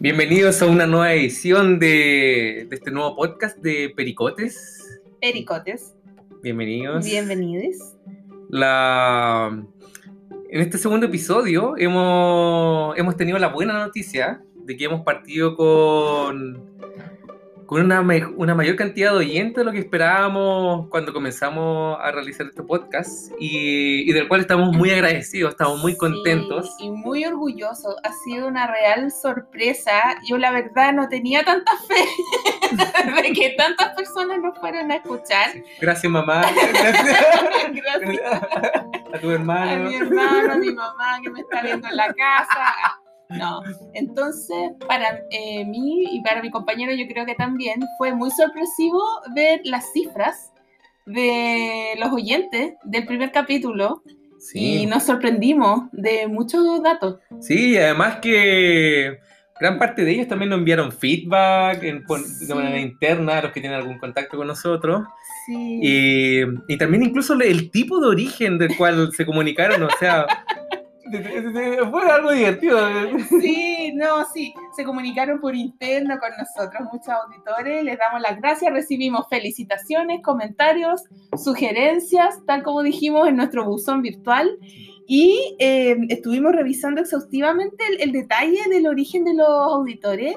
Bienvenidos a una nueva edición de, de este nuevo podcast de Pericotes. Pericotes. Bienvenidos. Bienvenidos. La, en este segundo episodio hemos, hemos tenido la buena noticia de que hemos partido con, con una, una mayor cantidad de oyentes de lo que esperábamos cuando comenzamos a realizar este podcast y, y del cual estamos muy agradecidos, estamos muy Sí, contentos. y muy orgulloso. Ha sido una real sorpresa. Yo la verdad no tenía tanta fe de que tantas personas nos fueran a escuchar. Gracias mamá, Gracias a tu a hermano. mi hermano, a mi mamá que me está viendo en la casa. No, entonces para eh, mí y para mi compañero yo creo que también fue muy sorpresivo ver las cifras de los oyentes del primer capítulo Sí. y nos sorprendimos de muchos datos. Sí, además que gran parte de ellos también nos enviaron feedback en- Sí. de manera interna, los que tienen algún contacto con nosotros. Sí. Y, y también incluso el tipo de origen del cual se comunicaron, o sea, fue algo divertido. Sí, no, sí, se comunicaron por interno con nosotros, muchos auditores, les damos las gracias, recibimos felicitaciones, comentarios, sugerencias, tal como dijimos en nuestro buzón virtual, y eh, estuvimos revisando exhaustivamente el, el detalle del origen de los auditores,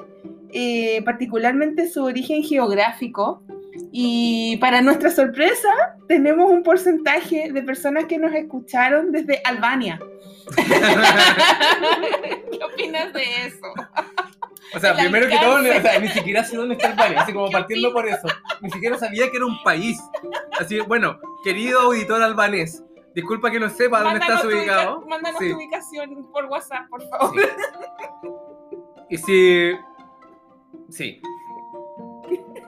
eh, particularmente su origen geográfico. Y para nuestra sorpresa, tenemos un porcentaje de personas que nos escucharon desde Albania. ¿Qué opinas de eso? O sea, El primero que todo, o sea, ni siquiera sé dónde está Albania, así como ¿Qué partiendo opinas? por eso. Ni siquiera sabía que era un país. Así, bueno, querido auditor albanés, disculpa que no sepa dónde Mándanos estás tu ubicado. ubica- Mándanos Sí. tu ubicación por WhatsApp, por favor. Sí. Y si. Sí.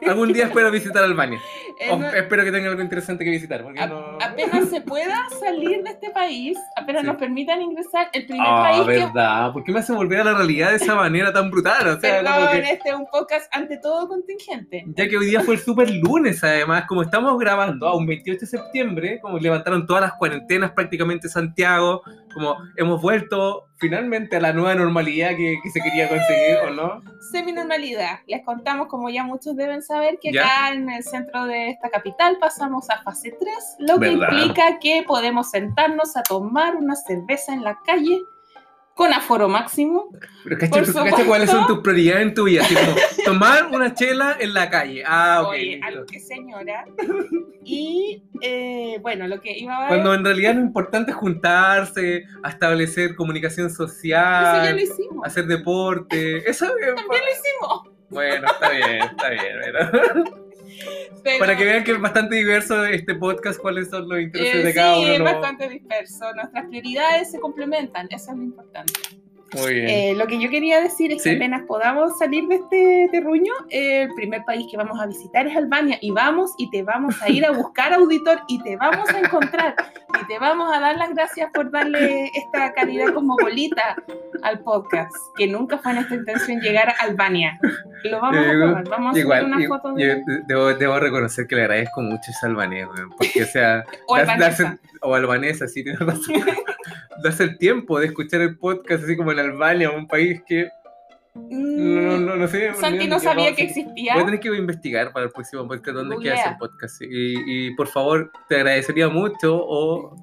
Algún día espero visitar Albania. O no- espero que tenga algo interesante que visitar. Porque a- no... Apenas se pueda salir de este país, apenas Sí. nos permitan ingresar, el primer Ah, país que... verdad. ¿Por qué me hace volver a la realidad de esa manera tan brutal? O sea, como Perdón, que- este es un podcast ante todo contingente. ya que hoy día fue el super lunes, además, como estamos grabando a un 28 de septiembre, como levantaron todas las cuarentenas prácticamente Santiago, como hemos vuelto finalmente a la nueva normalidad que, que se quería conseguir, ¿o no? Semi-normalidad. Les contamos, como ya muchos deben saber, que Ya. acá en el centro de esta capital pasamos a fase 3, lo que implica que podemos sentarnos a tomar una cerveza en la calle con aforo máximo. Pero ¿cacha, cuáles son tus prioridades en tu vida? Así como tomar una chela en la calle. Ah, ok. Oye, algo que señora. Y eh, bueno, lo que iba a Cuando en realidad lo importante es juntarse, a establecer comunicación Eso ya social, lo hicimos. hacer deporte. Eso es- También lo hicimos. Bueno, está bien, está bien. pero- Pero, Para que vean que es bastante diverso este podcast, cuáles son los intereses eh, de cada sí, uno. es ¿no? bastante disperso. Nuestras prioridades se complementan. Eso es lo importante. Muy bien. Eh, lo que yo quería decir es que Sí. apenas podamos salir de este terruño, eh, el primer país que vamos a visitar es Albania y vamos y te vamos a ir a buscar auditor y te vamos a encontrar y te vamos a dar las gracias por darle esta calidad cosmopolita al podcast, que nunca fue nuestra intención llegar a Albania. Lo vamos a Eh, tomar, vamos a Igual, subir una y- foto yo de... debo, debo reconocer que le agradezco mucho esa albanés, weón, porque o sea, O das-. O albanesa, sí, tienes razón. darse el tiempo de escuchar el podcast así como en Albania, un país que no, no, Mm, no, no sé. Santi no sabía que existía. Voy a tener que investigar para el próximo podcast dónde queda ese podcast. Y, por favor, te agradecería mucho o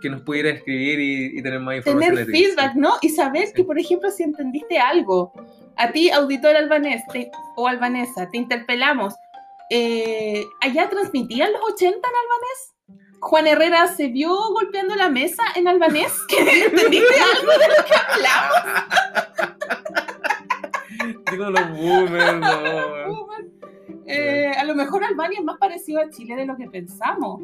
que nos pudiera escribir y, tener más información. tener feedback, ¿no? Y saber que, por ejemplo, si entendiste algo, a ti, auditor albanés o albanesa, te interpelamos. eh, ¿Allá transmitían los 80 en albanés? Juan Herrera se vio golpeando la mesa en albanés. ¿Que ¿Entendiste algo de lo que hablamos? Digo los boomers, no. Eh, a lo mejor Albania es más parecido a Chile de lo que pensamos.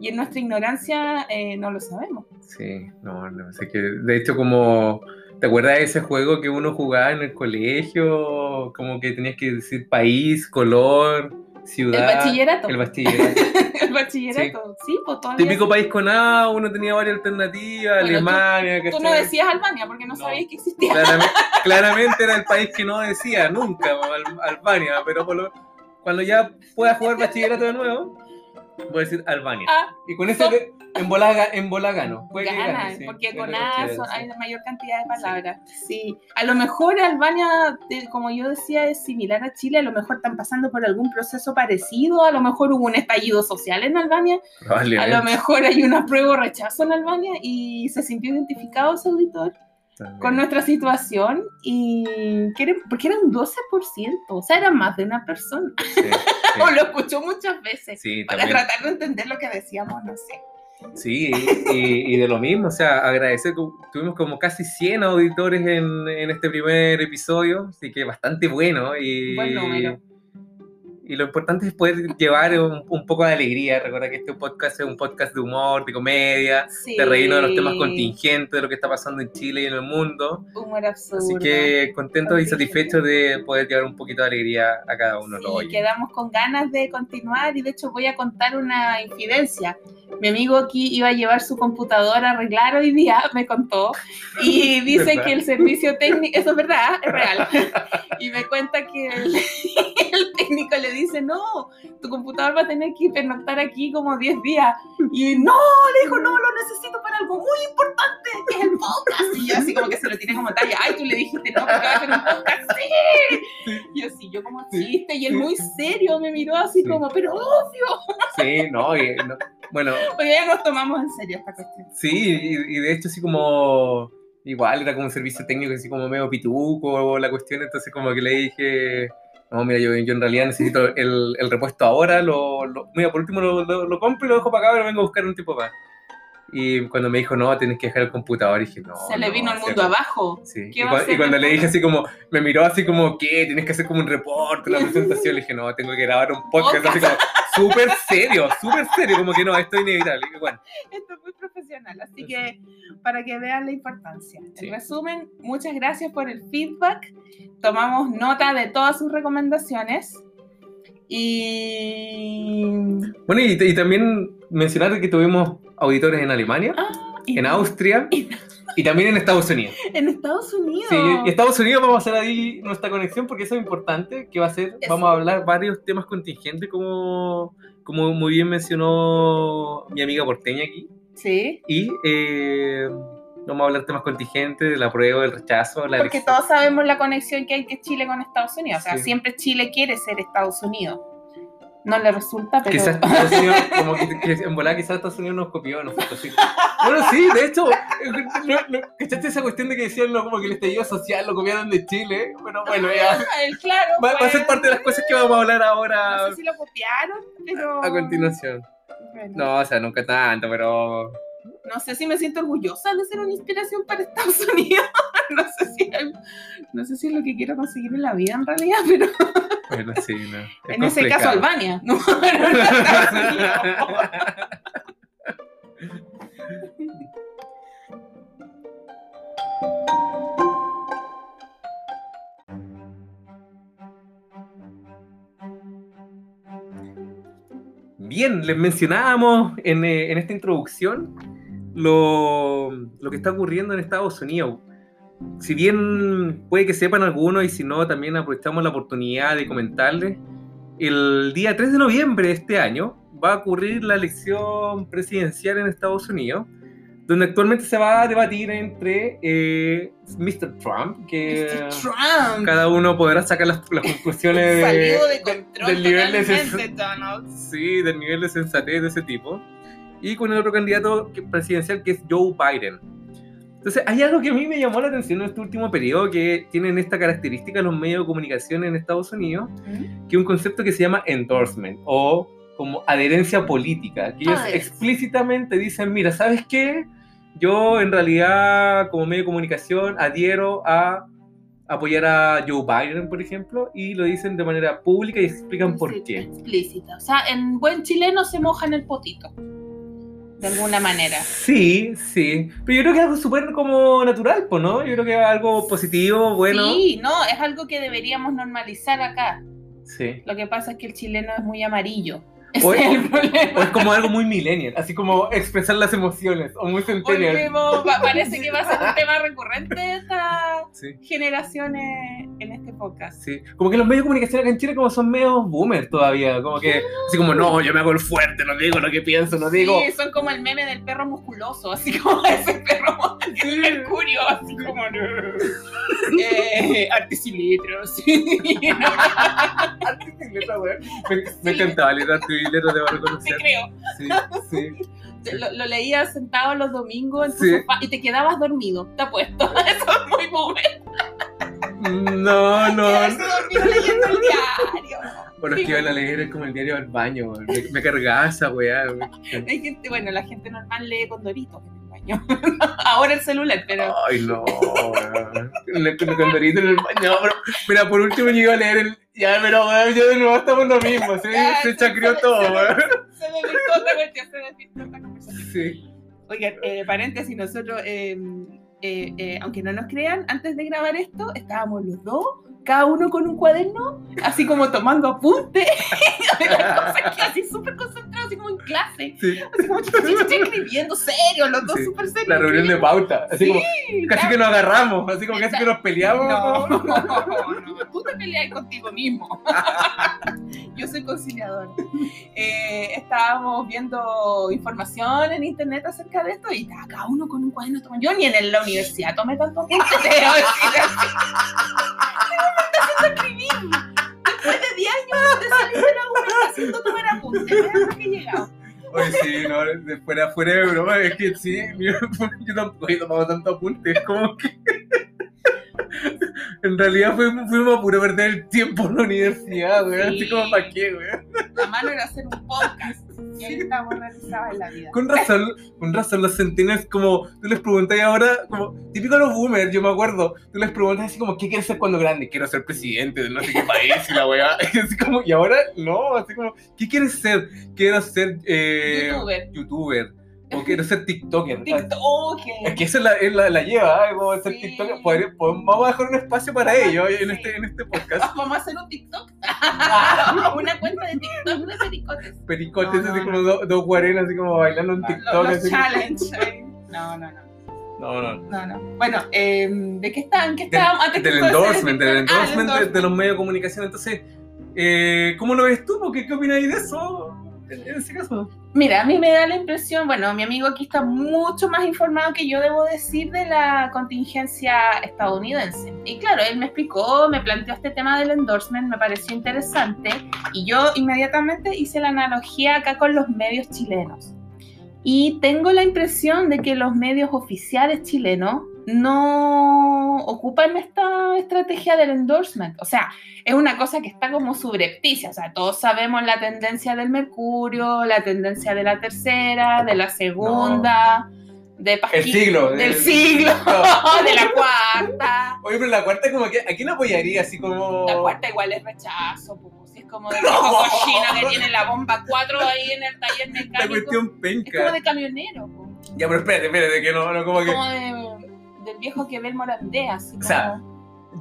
Y en nuestra ignorancia eh, no lo sabemos. Sí, no, no, sé que de hecho como, ¿te acuerdas de ese juego que uno jugaba en el colegio? Como que tenías que decir país, color, ciudad. el bachillerato. El bachillerato. El bachillerato. Sí, pues todavía Típico sí. país con A, uno tenía varias alternativas, Bueno, tú- Alemania, Tú ¿cachai? no decías Albania porque no, No. sabías que existía. Claramente, claramente era el país que no decía nunca Al- Albania, pero por lo- cuando ya pueda jugar bachillerato de nuevo, voy a decir Albania. Ah, y con ese so- de- en bola, ga- en Ganan, sí. porque con A son- sí. hay la mayor cantidad de palabras. Sí. A lo mejor Albania, como yo decía, es similar a Chile, a lo mejor están pasando por algún proceso parecido, a lo mejor hubo un estallido social en Albania, a lo mejor hay una prueba o rechazo en Albania y se sintió identificado ese auditor. Con nuestra situación y quieren, porque era un 12%, o sea, era más de una persona. Sí, sí. O lo escuchó muchas veces. Sí, Para también. tratar de entender lo que decíamos, no sé. Sí, y, y de lo mismo, o sea, agradecer, que tuvimos como casi 100 auditores en, en este primer episodio, así que bastante bueno. Y, Buen número. Y lo importante es poder llevar un, un poco de alegría. Recuerda que este podcast es un podcast de humor, de comedia, Sí. de reírnos de los temas contingentes, de lo que está pasando en Chile y en el mundo. Humor absurdo. Así que contentos y satisfechos de poder llevar un poquito de alegría a cada uno Sí, oyentes. quedamos con ganas de continuar y de hecho voy a contar una infidencia. Mi amigo aquí iba a llevar su computadora a arreglar hoy día, me contó, y dice ¿Verdad? que el servicio técnico, eso es verdad, es real, y me cuenta que el, el técnico le dice, no, tu computador va a tener que pernoctar aquí como 10 días, y no, le dijo, no, lo necesito para algo muy importante, que es el podcast, y yo así como que se lo tiene como talla, ay, tú le dijiste, no, porque va a hacer un podcast, sí, y así, yo como chiste, y él muy serio me miró así Sí. como, pero obvio, Sí, no, y, no, bueno, porque ya nos tomamos en serio esta cuestión. Sí, y, y de hecho así como igual era como un servicio técnico así como medio pituco la cuestión, entonces como que le dije, no, mira, yo, yo en realidad necesito el, el repuesto ahora, lo, lo- mira, por último lo, lo, compro y lo dejo para acá, pero vengo a buscar un tiempo más. Y cuando me dijo, no, tienes que dejar el computador, dije, no. se le no, vino el o sea, mundo abajo. Sí. ¿Qué Y, hacer y cuando le dije así como, me miró así como, ¿qué? Tienes que hacer como un reporte, una presentación. Le dije, no, tengo que grabar un podcast, así como, súper serio, súper serio, como que no, esto es inevitable. Y bueno, Esto es muy profesional, así que para que vean la importancia. Sí. En resumen, muchas gracias por el feedback. Tomamos nota de todas sus recomendaciones. Y. Bueno, y, y también mencionar que tuvimos auditores en Alemania, Ah, en Austria y también en Estados Unidos. En Estados Unidos. Sí, y Estados Unidos vamos a hacer ahí nuestra conexión porque eso es importante, que va a ser, Eso. vamos a hablar varios temas contingentes como, como muy bien mencionó mi amiga porteña aquí. Sí. Y eh, vamos a hablar temas contingentes, del apruebo, del rechazo, la Porque elección. todos sabemos la conexión que hay que Chile con Estados Unidos. O sea, Sí. siempre Chile quiere ser Estados Unidos. No le resulta, pero. Quizás Estados Unidos, como que, que en volada quizás Estados Unidos nos copió, ¿no? Así. Bueno, sí, de hecho, no, no, ¿cachaste esa cuestión de que decían no, como que el estallido social lo copiaron de Chile? Bueno, bueno, ya. Ah, el claro. Va, va a pues, ser parte de las cosas que vamos a hablar No ahora sé si lo copiaron, pero. a continuación. Bueno, No, o sea, nunca tanto, pero. no sé si me siento orgullosa de ser una inspiración para Estados Unidos. no, sé si, no sé si es lo que quiero conseguir en la vida en realidad, pero Bueno, sí, no. es en ese caso. Albania. No. Bien, les mencionábamos en, eh, en esta introducción lo, lo que está ocurriendo en Estados Unidos. Si bien puede que sepan algunos y si no, también aprovechamos la oportunidad de comentarles. El día 3 de noviembre de este año va a ocurrir la elección presidencial en Estados Unidos, donde actualmente se va a debatir entre eh, Mr. Trump, que Mr. Trump. cada uno podrá sacar las, las conclusiones de- Salido de de- control del nivel de Donald. Sí, del nivel de sensatez de ese tipo. Y con el otro candidato presidencial que es Joe Biden. Entonces, hay algo que a mí me llamó la atención en este último periodo que tienen esta característica los medios de comunicación en Estados Unidos, ¿Mm? que es un concepto que se llama endorsement o como adherencia política, que ellos Ah, explícitamente dicen, mira, ¿sabes qué? Yo en realidad como medio de comunicación adhiero a apoyar a Joe Biden, por ejemplo, y lo dicen de manera pública y explican por Sí, qué. Explícita. O sea, en buen chileno se mojan el potito. De alguna manera. Sí, sí. Pero yo creo que es algo súper como natural, ¿no? Yo creo que es algo positivo, bueno. Sí, no, es algo que deberíamos normalizar acá. Sí. Lo que pasa es que el chileno es muy amarillo. O es el o es como algo muy millennial, así como expresar las emociones, o muy centennial. Parece que va a ser un tema recurrente de estas Sí, generaciones en este podcast. sí. Como que los medios de comunicación acá en Chile como son medio boomer todavía, como que, así como, no, yo me hago el fuerte, no digo lo que pienso, no digo... Sí, son como el meme del perro musculoso, así como ese perro el mercurio, así como eh, artes y letras. Me, me encantaba leer tu libro, debo Te reconocer. creo. Sí, sí. Lo, lo leías sentado los domingos en tu Sí. sofá y te quedabas dormido. Te apuesto. Eso es muy boomer. No, no. Leyendo el diario. Bueno, es que iba a leer como el diario del baño, me, me cargaba esa weá. Hay gente, bueno, la gente normal lee con doritos en el baño. Ahora el celular, pero. Ay, no. Le- Con con Dorito en el baño. Pero, mira, por último yo iba a leer el. Ya, pero weón, yo de nuevo estamos lo mismo, ¿sí? Ya, Se se- chacrió se- todo, se- weón. Se esta cuestión, se desvirtuó esta conversación. Sí. Oigan, eh, paréntesis, nosotros, eh, eh, eh, aunque no nos crean, antes de grabar esto, estábamos los dos, cada uno con un cuaderno, así como tomando apuntes, de las cosas que así súper concentrados, así como en clase, Sí. así como escribiendo serio, los dos Sí, súper serios. La reunión de pauta. Así como, Sí, casi que nos agarramos, así como casi que nos peleamos. No, no, no, tú te peleas contigo mismo. Yo soy conciliador. Eh, estábamos viendo información en internet acerca de esto y estaba cada uno con un cuaderno tomando. Yo ni en la universidad tomé tanto apunte, así. ¿Cómo me está haciendo escribir? Después de 10 años de salir de la U, me está haciendo tomar apuntes. Hasta que he llegado. Oye, sí, no, de fuera, fuera de broma, es que sí, yo, yo tampoco he tomado tanto apunte, es como que. En realidad fuimos, fuimos a puro perder el tiempo en la universidad, güey. Así Sí. como, ¿para qué, güey? La mano era hacer un podcast. Y ahí estamos realizados en la vida. Con razón, con razón, los centenarios, como tú les preguntas ahora, como típico de los boomers, yo me acuerdo, tú les preguntas así como, ¿qué quieres ser cuando grande? Quiero ser presidente de no sé qué país y la weá. Y así como, y ahora no, así como, ¿qué quieres ser? Quiero ser eh, Youtuber. youtuber, o quiero ser TikToker. TikTok. Es que esa es la, es la, la lleva, ¿eh? como ser Sí. TikToker. Podemos- vamos a dejar un espacio para ello en, Sí. este, en este podcast. Vamos a hacer un TikTok. Una cuenta de TikTok de pericotes. Pericotes, No, así no, como dos dos guarenas, así como bailando un TikTok. Los, los así como- challenge. eh. No, no, no. No, no. No, no. Bueno, eh, ¿de qué están? ¿Qué Del, estábamos? Antes del que todo ese- endorsement, del Ah, el endorsement de, endorsement. de los medios de comunicación. Entonces, eh, ¿cómo lo ves tú? ¿Qué, qué opináis de eso? En, ese caso. Mira, a mí me da la impresión, bueno, mi amigo aquí está mucho más informado que yo debo decir de la contingencia estadounidense. Y claro, él me explicó, me planteó este tema del endorsement, me pareció interesante y yo inmediatamente hice la analogía acá con los medios chilenos. Y tengo la impresión de que los medios oficiales chilenos no ocupan esta estrategia del endorsement. O sea, es una cosa que está como subrepticia. O sea, todos sabemos la tendencia del Mercurio, la tendencia de la tercera, de la segunda, de El siglo. del el- siglo, No. de la cuarta. Oye, pero la cuarta, como que, ¿a quién apoyaría? Así como. La cuarta igual es rechazo, pues, es como de viejo cochino que tiene la bomba 4 ahí en el taller La mecánico. cuestión Es como de camionero. Ya, pero espérate, espérate, que no, no, como que. de, del viejo que ve el así como... O sea,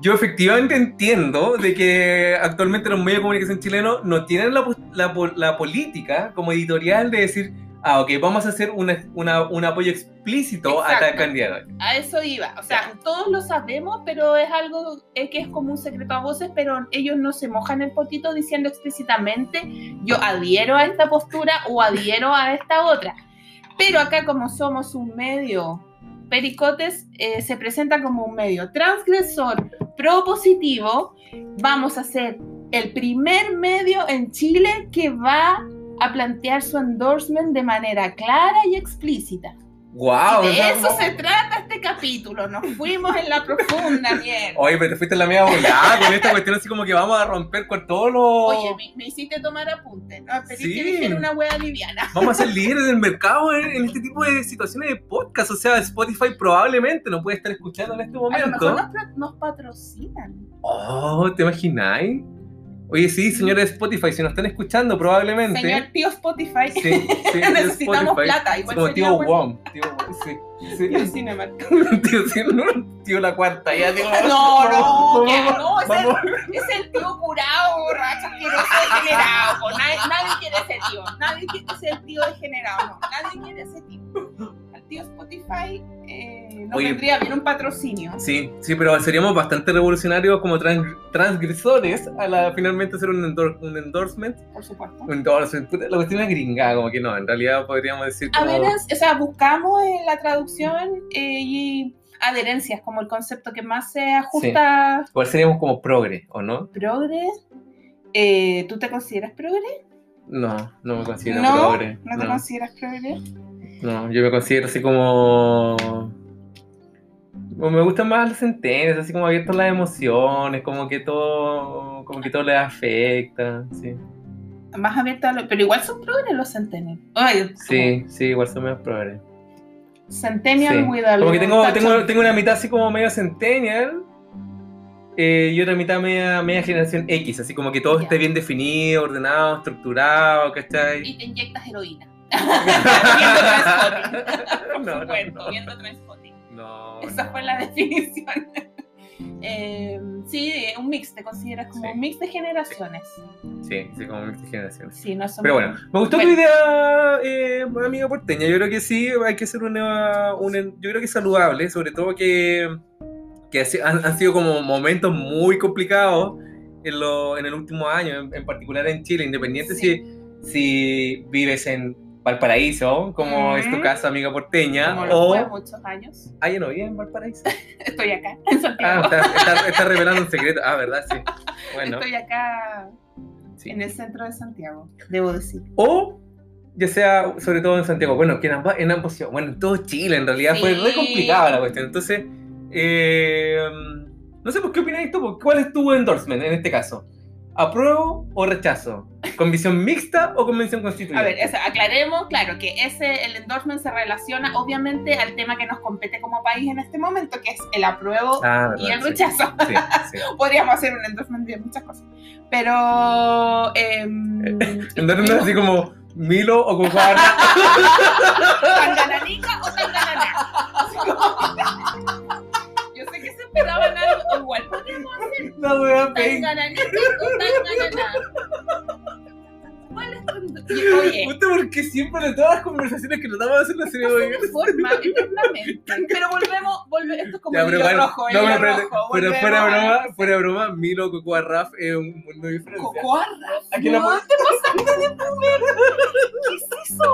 Yo efectivamente entiendo de que actualmente los medios de comunicación chilenos no tienen la, la, po- la política como editorial de decir, ah, ok, vamos a hacer una, una- un apoyo explícito a tal candidato. A eso iba. O sea, todos lo sabemos, pero es algo eh, que es como un secreto a voces, pero ellos no se mojan el potito diciendo explícitamente yo adhiero a esta postura o adhiero a esta otra. Pero acá como somos un medio pericotes, eh, se presenta como un medio transgresor, propositivo, vamos a ser el primer medio en Chile que va a plantear su endorsement de manera clara y explícita. ¡Wow! De eso se trata este capítulo. Nos fuimos en la profunda mierda. Oye, pero te fuiste en la media volada con esta cuestión así como que vamos a romper con todos los... Oye, me, me hiciste tomar apuntes. No, esperé Sí. que una wea liviana. Vamos a ser líderes del mercado en, en este tipo de situaciones de podcast. O sea, Spotify probablemente no puede estar escuchando en este A lo mejor momento. nos, nos patrocinan. Oh, ¿te imagináis? Oye, sí, señores de Spotify, si nos están escuchando, probablemente. Señor tío Spotify. Sí, sí, Necesitamos Spotify. plata, Es igual como tío. Wom. Tío, sí, sí. Tío Cinemark. tío, no, tío la cuarta, ya, tío. No, no, que- vamos, no, ese vamos. es el tío curado, borracho, asqueroso, degenerado. po. Nadie, nadie quiere ese tío. Nadie quiere ser tío degenerado. No, nadie quiere ese tío. Al tío Spotify no Oye. vendría bien un patrocinio. Sí, sí, pero seríamos bastante revolucionarios como trans- transgresores a la finalmente hacer un, endor- un endorsement. Por supuesto. Un endorsement. La cuestión es gringa, como que no, en realidad podríamos decir como... Adherencia, o sea, buscamos en la traducción eh, y adherencias como el concepto que más se ajusta. Igual seríamos como progre, ¿o no? Progre. Eh, ¿Tú te consideras progre? No, no me considero no, progre. no te no. consideras progre. No, yo me considero así como. Me gustan más las sentencias, así como abiertas las emociones, como que todo. como que todo les afecta. Sí, Más abierta a lo... Pero igual son progres los centennials. Ay, sí, sí igual son menos progres. Centennial Sí. Como que tengo, tengo, tengo una mitad así como medio centennial. eh, y otra mitad media, media generación X, así como que todo Ya. esté bien definido, ordenado, estructurado, ¿cachai? Y te inyectas heroína. viendo No, no, no. viendo Trainspotting. No, Esa no. fue la definición. Eh, sí, un mix, te consideras como Sí. un mix de generaciones. Sí, sí, como mixta generación. Sí, no Pero bueno, me gustó Bueno. tu idea, eh, amiga porteña. Yo creo que sí, hay que hacer una, un- Yo creo que es saludable, sobre todo que, que han, han sido como momentos muy complicados en, lo, en el último año, en, en particular en Chile, independiente Sí. si, si vives en Valparaíso, como es tu Ujú. caso, amiga porteña, como lo fue muchos años. Ah, ya no vive en Valparaíso. Estoy acá, en Ah, Santiago. está, está- está revelando un secreto. Ah, ¿verdad? Sí. Bueno, Estoy acá sí. en el centro de Santiago, debo decir. O ya sea, sobre todo en Santiago, bueno, que en ambas, en ambos, bueno, en todo Chile en realidad fue re complicada la cuestión. Entonces, eh, no sé, pues, ¿qué opináis tú? ¿Cuál es tu endorsement en este caso? ¿Apruebo o rechazo? ¿Convención mixta o convención constituyente? A ver, aclaremos, claro, que ese, el endorsement se relaciona obviamente al tema que nos compete como país en este momento, que es el apruebo Ah, y el rechazo. Sí, sí. Podríamos hacer un endorsement de muchas cosas. Pero... em, Endorsement así como Milo o Cocoana. ¿Tangananica o tanganana? Tu... y, Oye, porque siempre en todas las conversaciones que tratamos de hacer la serie de se forma. Pero volvemos, volve, esto es como Ya, el pero hilo bueno, rojo, el no, pero rojo. fuera, volvemos fuera a- broma, fuera broma, Milo, Cocoa, Raf es un mundo de diferencia. Cocoa Raf. Aquí la No pon- te pasaste de boomer. ¿Qué es eso?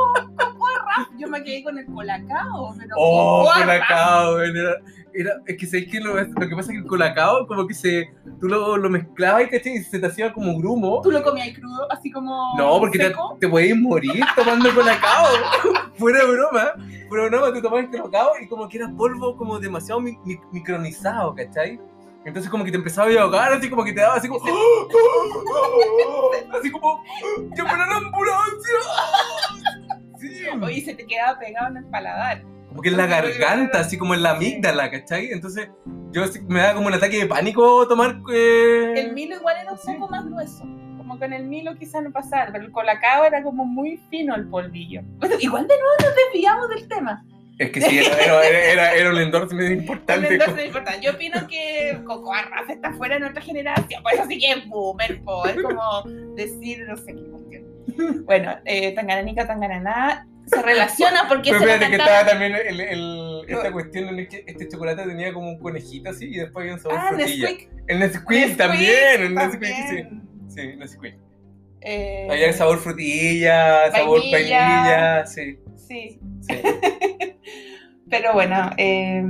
Yo me quedé con el colacao, pero Oh, colacao, era, era- es que sabes que lo, lo que pasa es que el colacao como que se, tú lo, lo mezclabas y y se te hacía como grumo. ¿Tú lo comías crudo, así como No, porque te, seco? te podías morir tomando colacao. Fuera broma. Fuera broma, tú tomabas colacao y como que era polvo como demasiado mi- mi- micronizado, ¿cachai? Entonces como que te empezaba a ahogar, así como que te daba así como... así como... ¡Llaman a la ambulancia! Sí. Oye, se te quedaba pegado en el paladar. Como que en la garganta, así como en la amígdala, ¿cachai? Entonces yo me daba como un ataque de pánico tomar... eh, El Milo igual era un Sí. poco más grueso. Como con el Milo quizás no pasaba, pero el colacao era como muy fino el polvillo. Bueno, igual de nuevo nos desviamos del tema. Es que sí, era, era, era, era un endorsement importante. endorsement es importante. Yo opino que Cocoa Rafa está fuera de nuestra generación. Pues eso sí que es boomer, po. Es como decir no sé qué. Bueno, eh, Tangananica, Tangananá se relaciona porque Pero se espérate que estaba también el, el- esta cuestión en que este chocolate tenía como un conejito así y después había un sabor Ah, frutilla. Nesquik. El Nesquik también, el Nesquik, sí. Sí, Nesquik. Eh, Había el sabor frutilla, sabor Vainilla. vainilla, sí. Sí, sí. pero bueno, eh,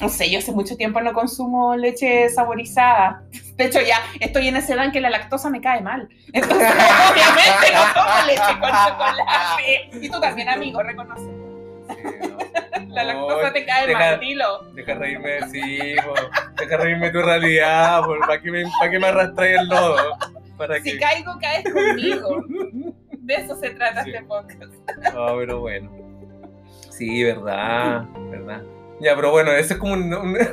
no sé, yo hace mucho tiempo no consumo leche saborizada. De hecho, ya estoy en esa edad en que la lactosa me cae mal. Entonces, obviamente no tomo leche con chocolate. Y tú también, amigo, reconoce. Sí, no. La lactosa No, te cae deja- mal, dilo. Deja reírme, sí, po. deja reírme tu realidad, ¿para qué me, pa' me arrastras el lodo? ¿Para Si caigo, caes conmigo. De eso se trata Sí. este podcast. No, pero bueno. Sí, verdad, verdad. Ya, pero bueno, eso es como un... un-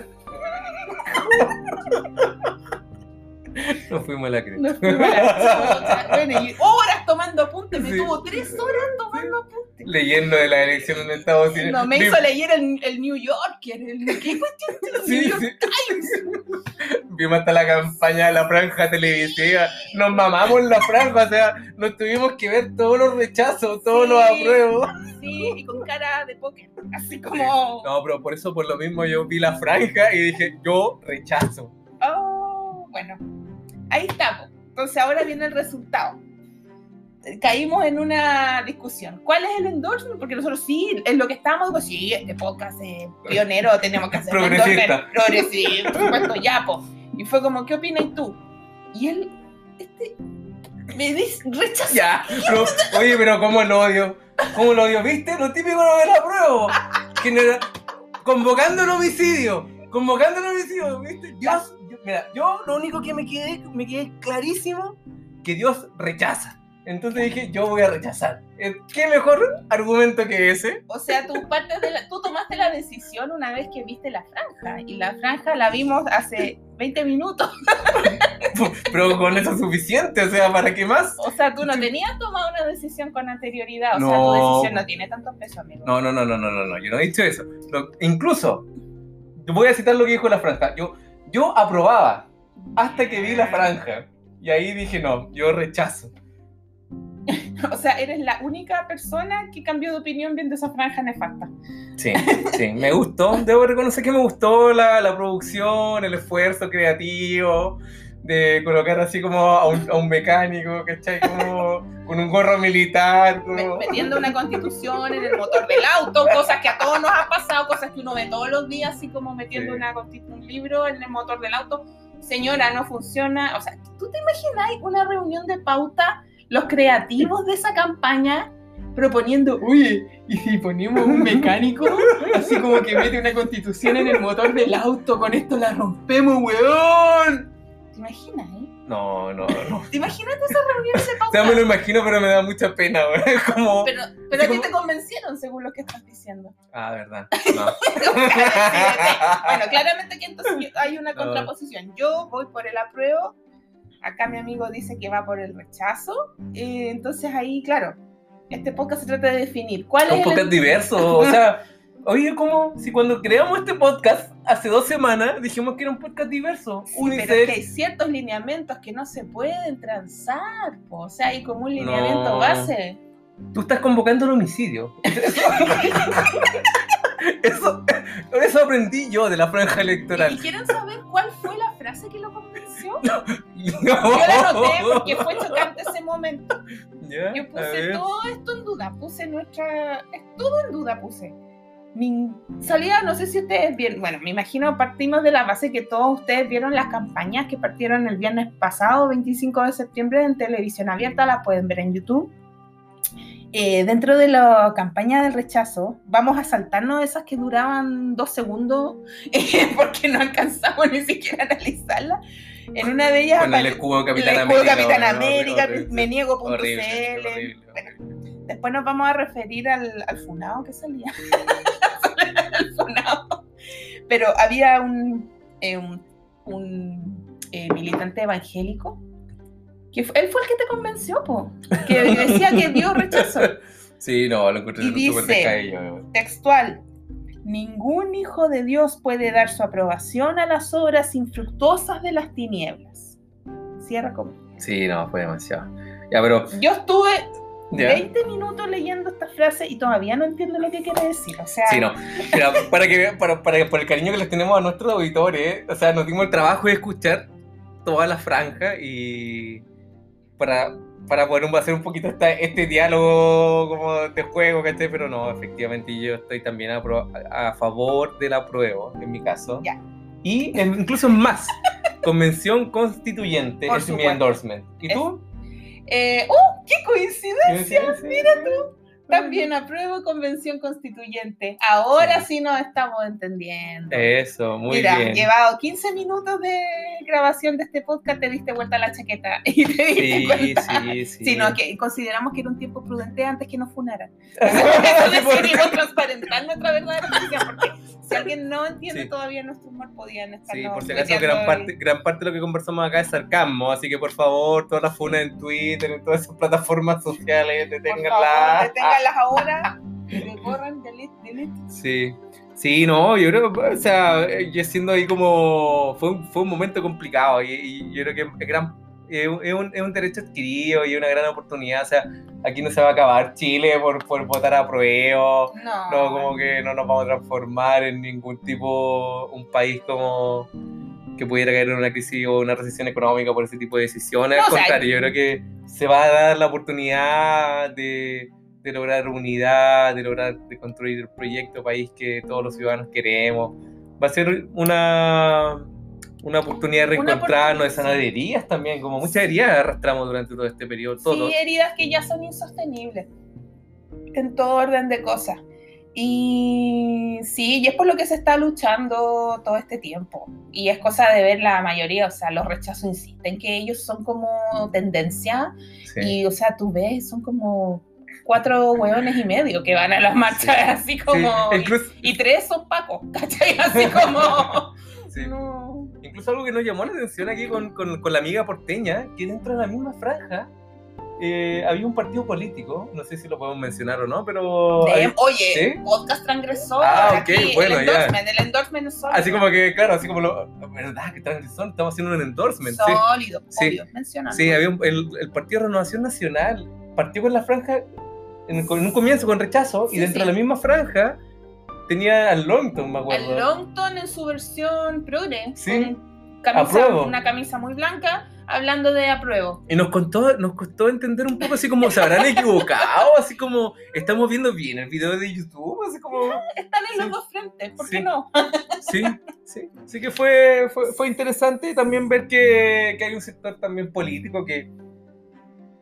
Nos fuimos a la cresta. Nos fuimos a la chucha. Bueno, y horas tomando apuntes, me Sí. tuvo tres horas tomando apuntes. Leyendo de la elección en Estados Unidos. No, me hizo leer el, el New Yorker, el ¿qué cuestión de los Sí, New York sí. Times? Vimos hasta la campaña de la franja televisiva. Nos mamamos la franja, o sea, nos tuvimos que ver todos los rechazos, todos los apruebos. Sí, y con cara de póker, así como, No, pero por eso, por lo mismo, yo vi la franja y dije, yo rechazo. oh, bueno, ahí estamos. Entonces ahora viene el resultado. Caímos en una discusión. ¿Cuál es el endorsement? Porque nosotros sí, es lo que estábamos, pues sí, este podcast es pionero, tenemos que hacer Progresista. progresivo, por supuesto. Y fue como, ¿qué opinas tú? Y él, este, me dice, rechazó. Ya, pero, oye, pero ¿cómo lo odio? ¿Cómo lo odio? ¿Viste? Lo típico no de la prueba. Genera- Convocando el homicidio. Convocando el homicidio, ¿viste? Dios, mira, yo lo único que me quedé, me quedé clarísimo que Dios rechaza. Entonces dije, yo voy a rechazar. Eh, ¿Qué mejor argumento que ese? O sea, tú, partes de la- tú tomaste la decisión una vez que viste la franja. Y la franja la vimos hace 20 minutos. Pero con eso es suficiente, o sea, ¿para qué más? O sea, tú no tenías tomado una decisión con anterioridad. O sea, tu No. decisión no tiene tanto peso, amigo. No, no, no, no, no, no, no, yo no he dicho eso. Lo- incluso, voy a citar lo que dijo la franja. Yo, yo aprobaba hasta que vi la franja. Y ahí dije, no, yo rechazo. O sea, eres la única persona que cambió de opinión viendo esa franja nefasta. Sí, sí, me gustó. Debo reconocer que me gustó la, la producción, el esfuerzo creativo de colocar así como a un, a un mecánico, ¿cachai? Como con un gorro militar. Como... Metiendo una constitución en el motor del auto, cosas que a todos nos han pasado, cosas que uno ve todos los días, así como metiendo Sí. una un libro en el motor del auto. Señora, no funciona. O sea, ¿tú te imaginas una reunión de pauta, los creativos de esa campaña proponiendo, oye, ¿y si ponemos un mecánico? Así como que mete una constitución en el motor del auto, con esto la rompemos, weón. ¿Te imaginas, eh? No, no, no. ¿Te imaginas esa reunión de O pauta? sea, me lo imagino, pero me da mucha pena, güey. Como... Pero, pero a ti te convencieron, según lo que estás diciendo. Ah, verdad. No. bueno, claramente que entonces hay una contraposición. Yo voy por el apruebo, acá mi amigo dice que va por el rechazo, eh, entonces ahí, claro, este podcast se trata de definir cuál un es podcast el... diverso. O sea, oye, como si cuando creamos este podcast hace dos semanas dijimos que era un podcast diverso. Sí, unisex. pero es que hay ciertos lineamientos que no se pueden transar, po. o sea, hay como un lineamiento No. base. Tú estás convocando el homicidio. Eso, eso aprendí yo de la franja ¿Y, y electoral. quieren saber cuál fue la frase que lo convenció? No. Yo la anoté porque fue chocante ese momento. Ya, Yo puse todo esto en duda, puse nuestra. es todo en duda puse. Mi salida, no sé si ustedes vieron, bueno, me imagino partimos de la base que todos ustedes vieron las campañas que partieron el viernes pasado, 25 de septiembre, en televisión abierta, la pueden ver en YouTube. Eh, dentro de la campaña del rechazo, vamos a saltarnos esas que duraban dos segundos, eh, porque no alcanzamos ni siquiera a analizarla. En una de ellas Con el escudo el Capitán escudo América. Capitán horrible, América, horrible, me niego.cl. horrible, horrible, horrible. Después nos vamos a referir al, al funado que salía. Pero había un, eh, un, un, eh, militante evangélico que fue- él fue el que te convenció, po, que decía que dio rechazo. Sí, no, lo encontré Y dice-. Textual. Ningún hijo de Dios puede dar su aprobación a las obras infructuosas de las tinieblas. Cierra como. Sí, no, fue demasiado. Ya, pero. Yo estuve Ya. 20 minutos leyendo esta frase y todavía no entiendo lo que quiere decir. O sea, Sí, no. Mira, para que para, para, por el cariño que les tenemos a nuestros auditores, o sea, nos dimos el trabajo de escuchar toda la franja y para, para poder hacer un poquito esta, este diálogo como de juego, ¿cachai? Pero no, efectivamente yo estoy también a, pro- a favor del apruebo, en mi caso. Ya. Y incluso más, convención constituyente Por es mi supuesto. endorsement. ¿Y Es- tú? Eh, ¡Oh! ¡Qué coincidencia! mira tú. También apruebo convención constituyente. Ahora sí, nos estamos entendiendo. Eso, muy Mira, bien. llevado 15 minutos de grabación de este podcast, te diste vuelta la chaqueta y te diste Sí, cuenta. sí, sí. Sí, no, que consideramos que era un tiempo prudente antes que nos funaran. Por- decidimos transparentar nuestra verdadera posición, porque si alguien no entiende Sí. todavía nuestro humor, podían estar Sí, por si acaso gran parte, gran parte de lo que conversamos acá es sarcasmo, así que por favor, todas las funas en Twitter, en todas esas plataformas sociales, Por deténganlas ahora. Le borran, delete, delete. Sí, sí, no, yo creo, o sea, yo siendo ahí como, fue un, fue un momento complicado y, y yo creo que es, gran, es, un, es un- derecho adquirido y una gran oportunidad, o sea, aquí no se va a acabar Chile por, por votar a prueba, No. no, como que no nos vamos a transformar en ningún tipo, un país como que pudiera caer en una crisis o una recesión económica por ese tipo de decisiones, No, al o sea, contrario, yo creo que se va a dar la oportunidad de, de lograr unidad, de lograr de construir el proyecto país que todos los ciudadanos queremos. Va a ser una, una oportunidad de reencontrarnos, de sanar heridas también, como muchas heridas arrastramos durante todo este periodo, todos. Sí, heridas que ya son insostenibles en todo orden de cosas. Y sí, y es por lo que se está luchando todo este tiempo. Y es cosa de ver la mayoría, o sea, los rechazos insisten que ellos son como tendencia. Sí. Y, o sea, tú ves, son como cuatro hueones y medio que van a las marchas, así como. Sí, incluso, y, y tres son pacos, ¿cachai? Así como. sí. no. Incluso algo que nos llamó la atención aquí con, con- con la amiga porteña, que dentro de la misma franja eh, había un partido político, no sé si lo podemos mencionar o no, pero... De- hay- oye, ¿Sí? podcast transgresor. Ah, ok, aquí, bueno, el ya. el endorsement es sólido. Así como que, claro, así como lo... ¿Verdad? Que transgresor, estamos haciendo un endorsement. Sólido, Sí. obvio, mencionando. sí había un- el, el Partido Renovación Nacional partió con la franja en, con un comienzo con rechazo y Sí, dentro sí. de la misma franja tenía al Longton, me acuerdo. El Longton en su versión progre, Sí. con camisa- una camisa muy blanca, hablando de apruebo. Y nos contó, nos costó entender un poco así como se habrán equivocado, así como estamos viendo bien el video de YouTube, así como Están en los Sí. dos frentes, ¿por Sí. qué no? sí, sí. Así que fue, fue, fue interesante también ver que, que hay un sector también político que,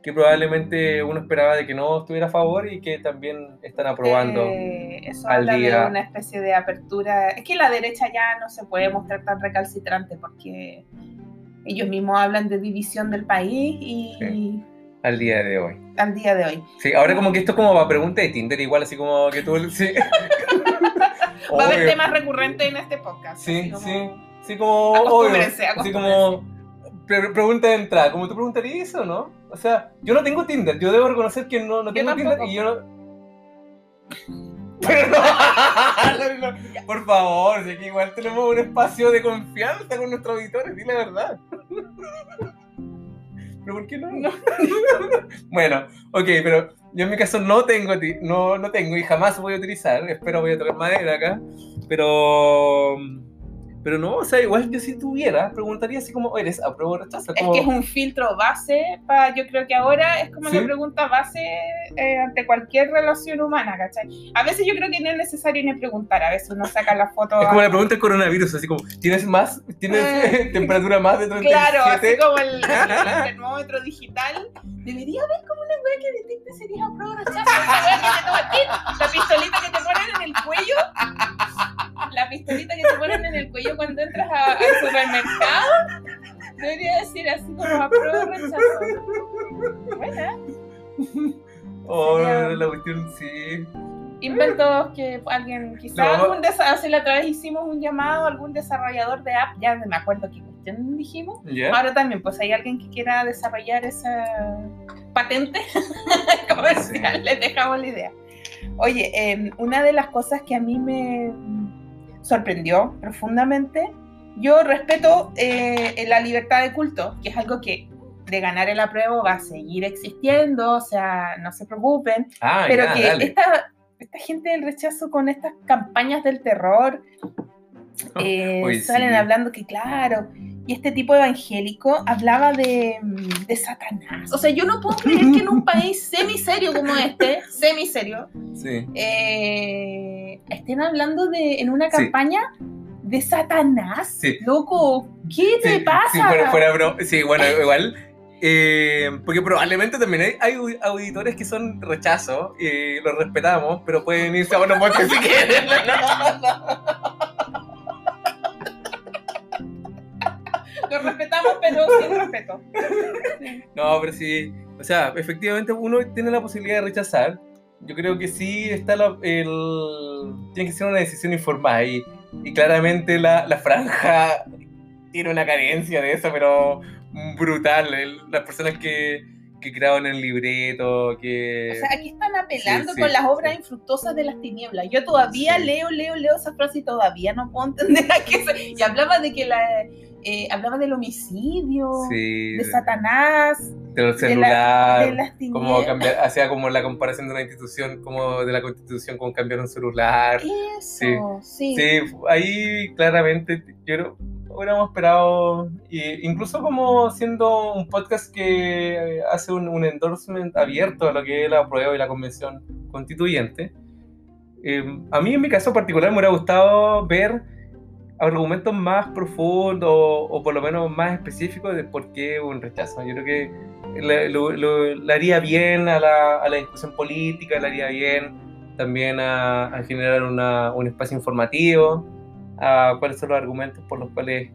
que probablemente uno esperaba de que no estuviera a favor y que también están aprobando. Eh, eso al habla día. de una especie de apertura. Es que la derecha ya no se puede mostrar tan recalcitrante porque ellos mismos hablan de división del país y Sí. al día de hoy. al día de hoy. Sí, ahora como que esto es como para pregunta de Tinder, igual así como que tú... Sí. Va a haber temas recurrentes en este podcast. Sí, como- sí, sí, como obvio, Acostúmbrense, así como pre- pregunta de entrada, como tú preguntarías eso, ¿no? O sea, yo no tengo Tinder, yo debo reconocer que no, no tengo Tinder y yo no... Pero no, no, por favor, si aquí igual tenemos un espacio de confianza con nuestros auditores, di la verdad. ¿Pero por qué no? No. bueno, ok, pero yo en mi caso no tengo, no, no tengo y jamás voy a utilizar, espero voy a tocar madera acá, pero... Pero no, o sea, igual yo si tuviera, preguntaría así como, ¿eres apruebo o rechazo? Es que es un filtro base para, yo creo que ahora es como Sí. la pregunta base eh, ante cualquier relación humana, ¿cachai? A veces yo creo que no es necesario ni preguntar, a veces uno saca la foto. Es como la pregunta del coronavirus, así como, ¿tienes más? ¿Tienes Eh, temperatura más de 37? Claro, así como el, el termómetro digital. Debería haber como una wea que detecte si eres apruebo o rechazo. La pistolita que te ponen en el cuello. La pistolita que te ponen en el cuello cuando entras a- al supermercado. Debería decir así como apruebo rechazo. Buena. Oh, Sería- la cuestión, sí. Inventos que alguien, quizá No. algún hace la otra vez hicimos un llamado a algún desarrollador de app, ya no me acuerdo qué cuestión dijimos. Ahora también, pues hay alguien que quiera desarrollar esa patente comercial, les dejamos la idea. Oye, eh, una de las cosas que a mí me sorprendió profundamente, yo respeto eh, la libertad de culto, que es algo que de ganar el apruebo va a seguir existiendo, o sea, no se preocupen, Ah, pero ya, que dale. esta, esta gente del rechazo con estas campañas del terror eh, salen sí. hablando que claro, y este tipo evangélico hablaba de, mm, de Satanás. O sea, yo no puedo creer que en un país semiserio como este, semiserio, Sí. eh, estén hablando de en una Sí. campaña de Satanás. Sí. Loco, ¿qué te Sí, pasa? Sí, fuera, fuera bro- sí, bueno, igual Eh, porque probablemente también hay, hay au- auditores que son rechazo y los respetamos, pero pueden irse a buenos si quieren. Lo respetamos, pero sin respeto. No, pero sí, o sea, efectivamente uno tiene la posibilidad de rechazar. Yo creo que sí está la, el... Tiene que ser una decisión informada y, y claramente la, la franja tiene una carencia de eso, pero brutal. El- las personas que, que creaban el libreto, que... O sea, aquí están apelando Sí, sí, con las obras sí. infructuosas de las tinieblas. Yo todavía leo, leo, leo esa frase y todavía no puedo entender a qué se... Y hablaba de que la... eh, hablaba del homicidio, sí, de Satanás, del de, celular. la- de las como cambiar, hacía como la comparación de una institución, como de la constitución, con cambiar un celular. Eso, sí. Sí, ahí claramente yo hubiéramos esperado, y incluso como siendo un podcast que hace un, un endorsement abierto a lo que es la prueba y la convención constituyente. eh, a mí en mi caso particular me hubiera gustado ver argumentos más profundos o, o por lo menos más específicos de por qué un rechazo. Yo creo que le, lo- lo- le haría bien a la, a la discusión política, le haría bien también a, a generar una- un espacio informativo, a cuáles son los argumentos por los cuales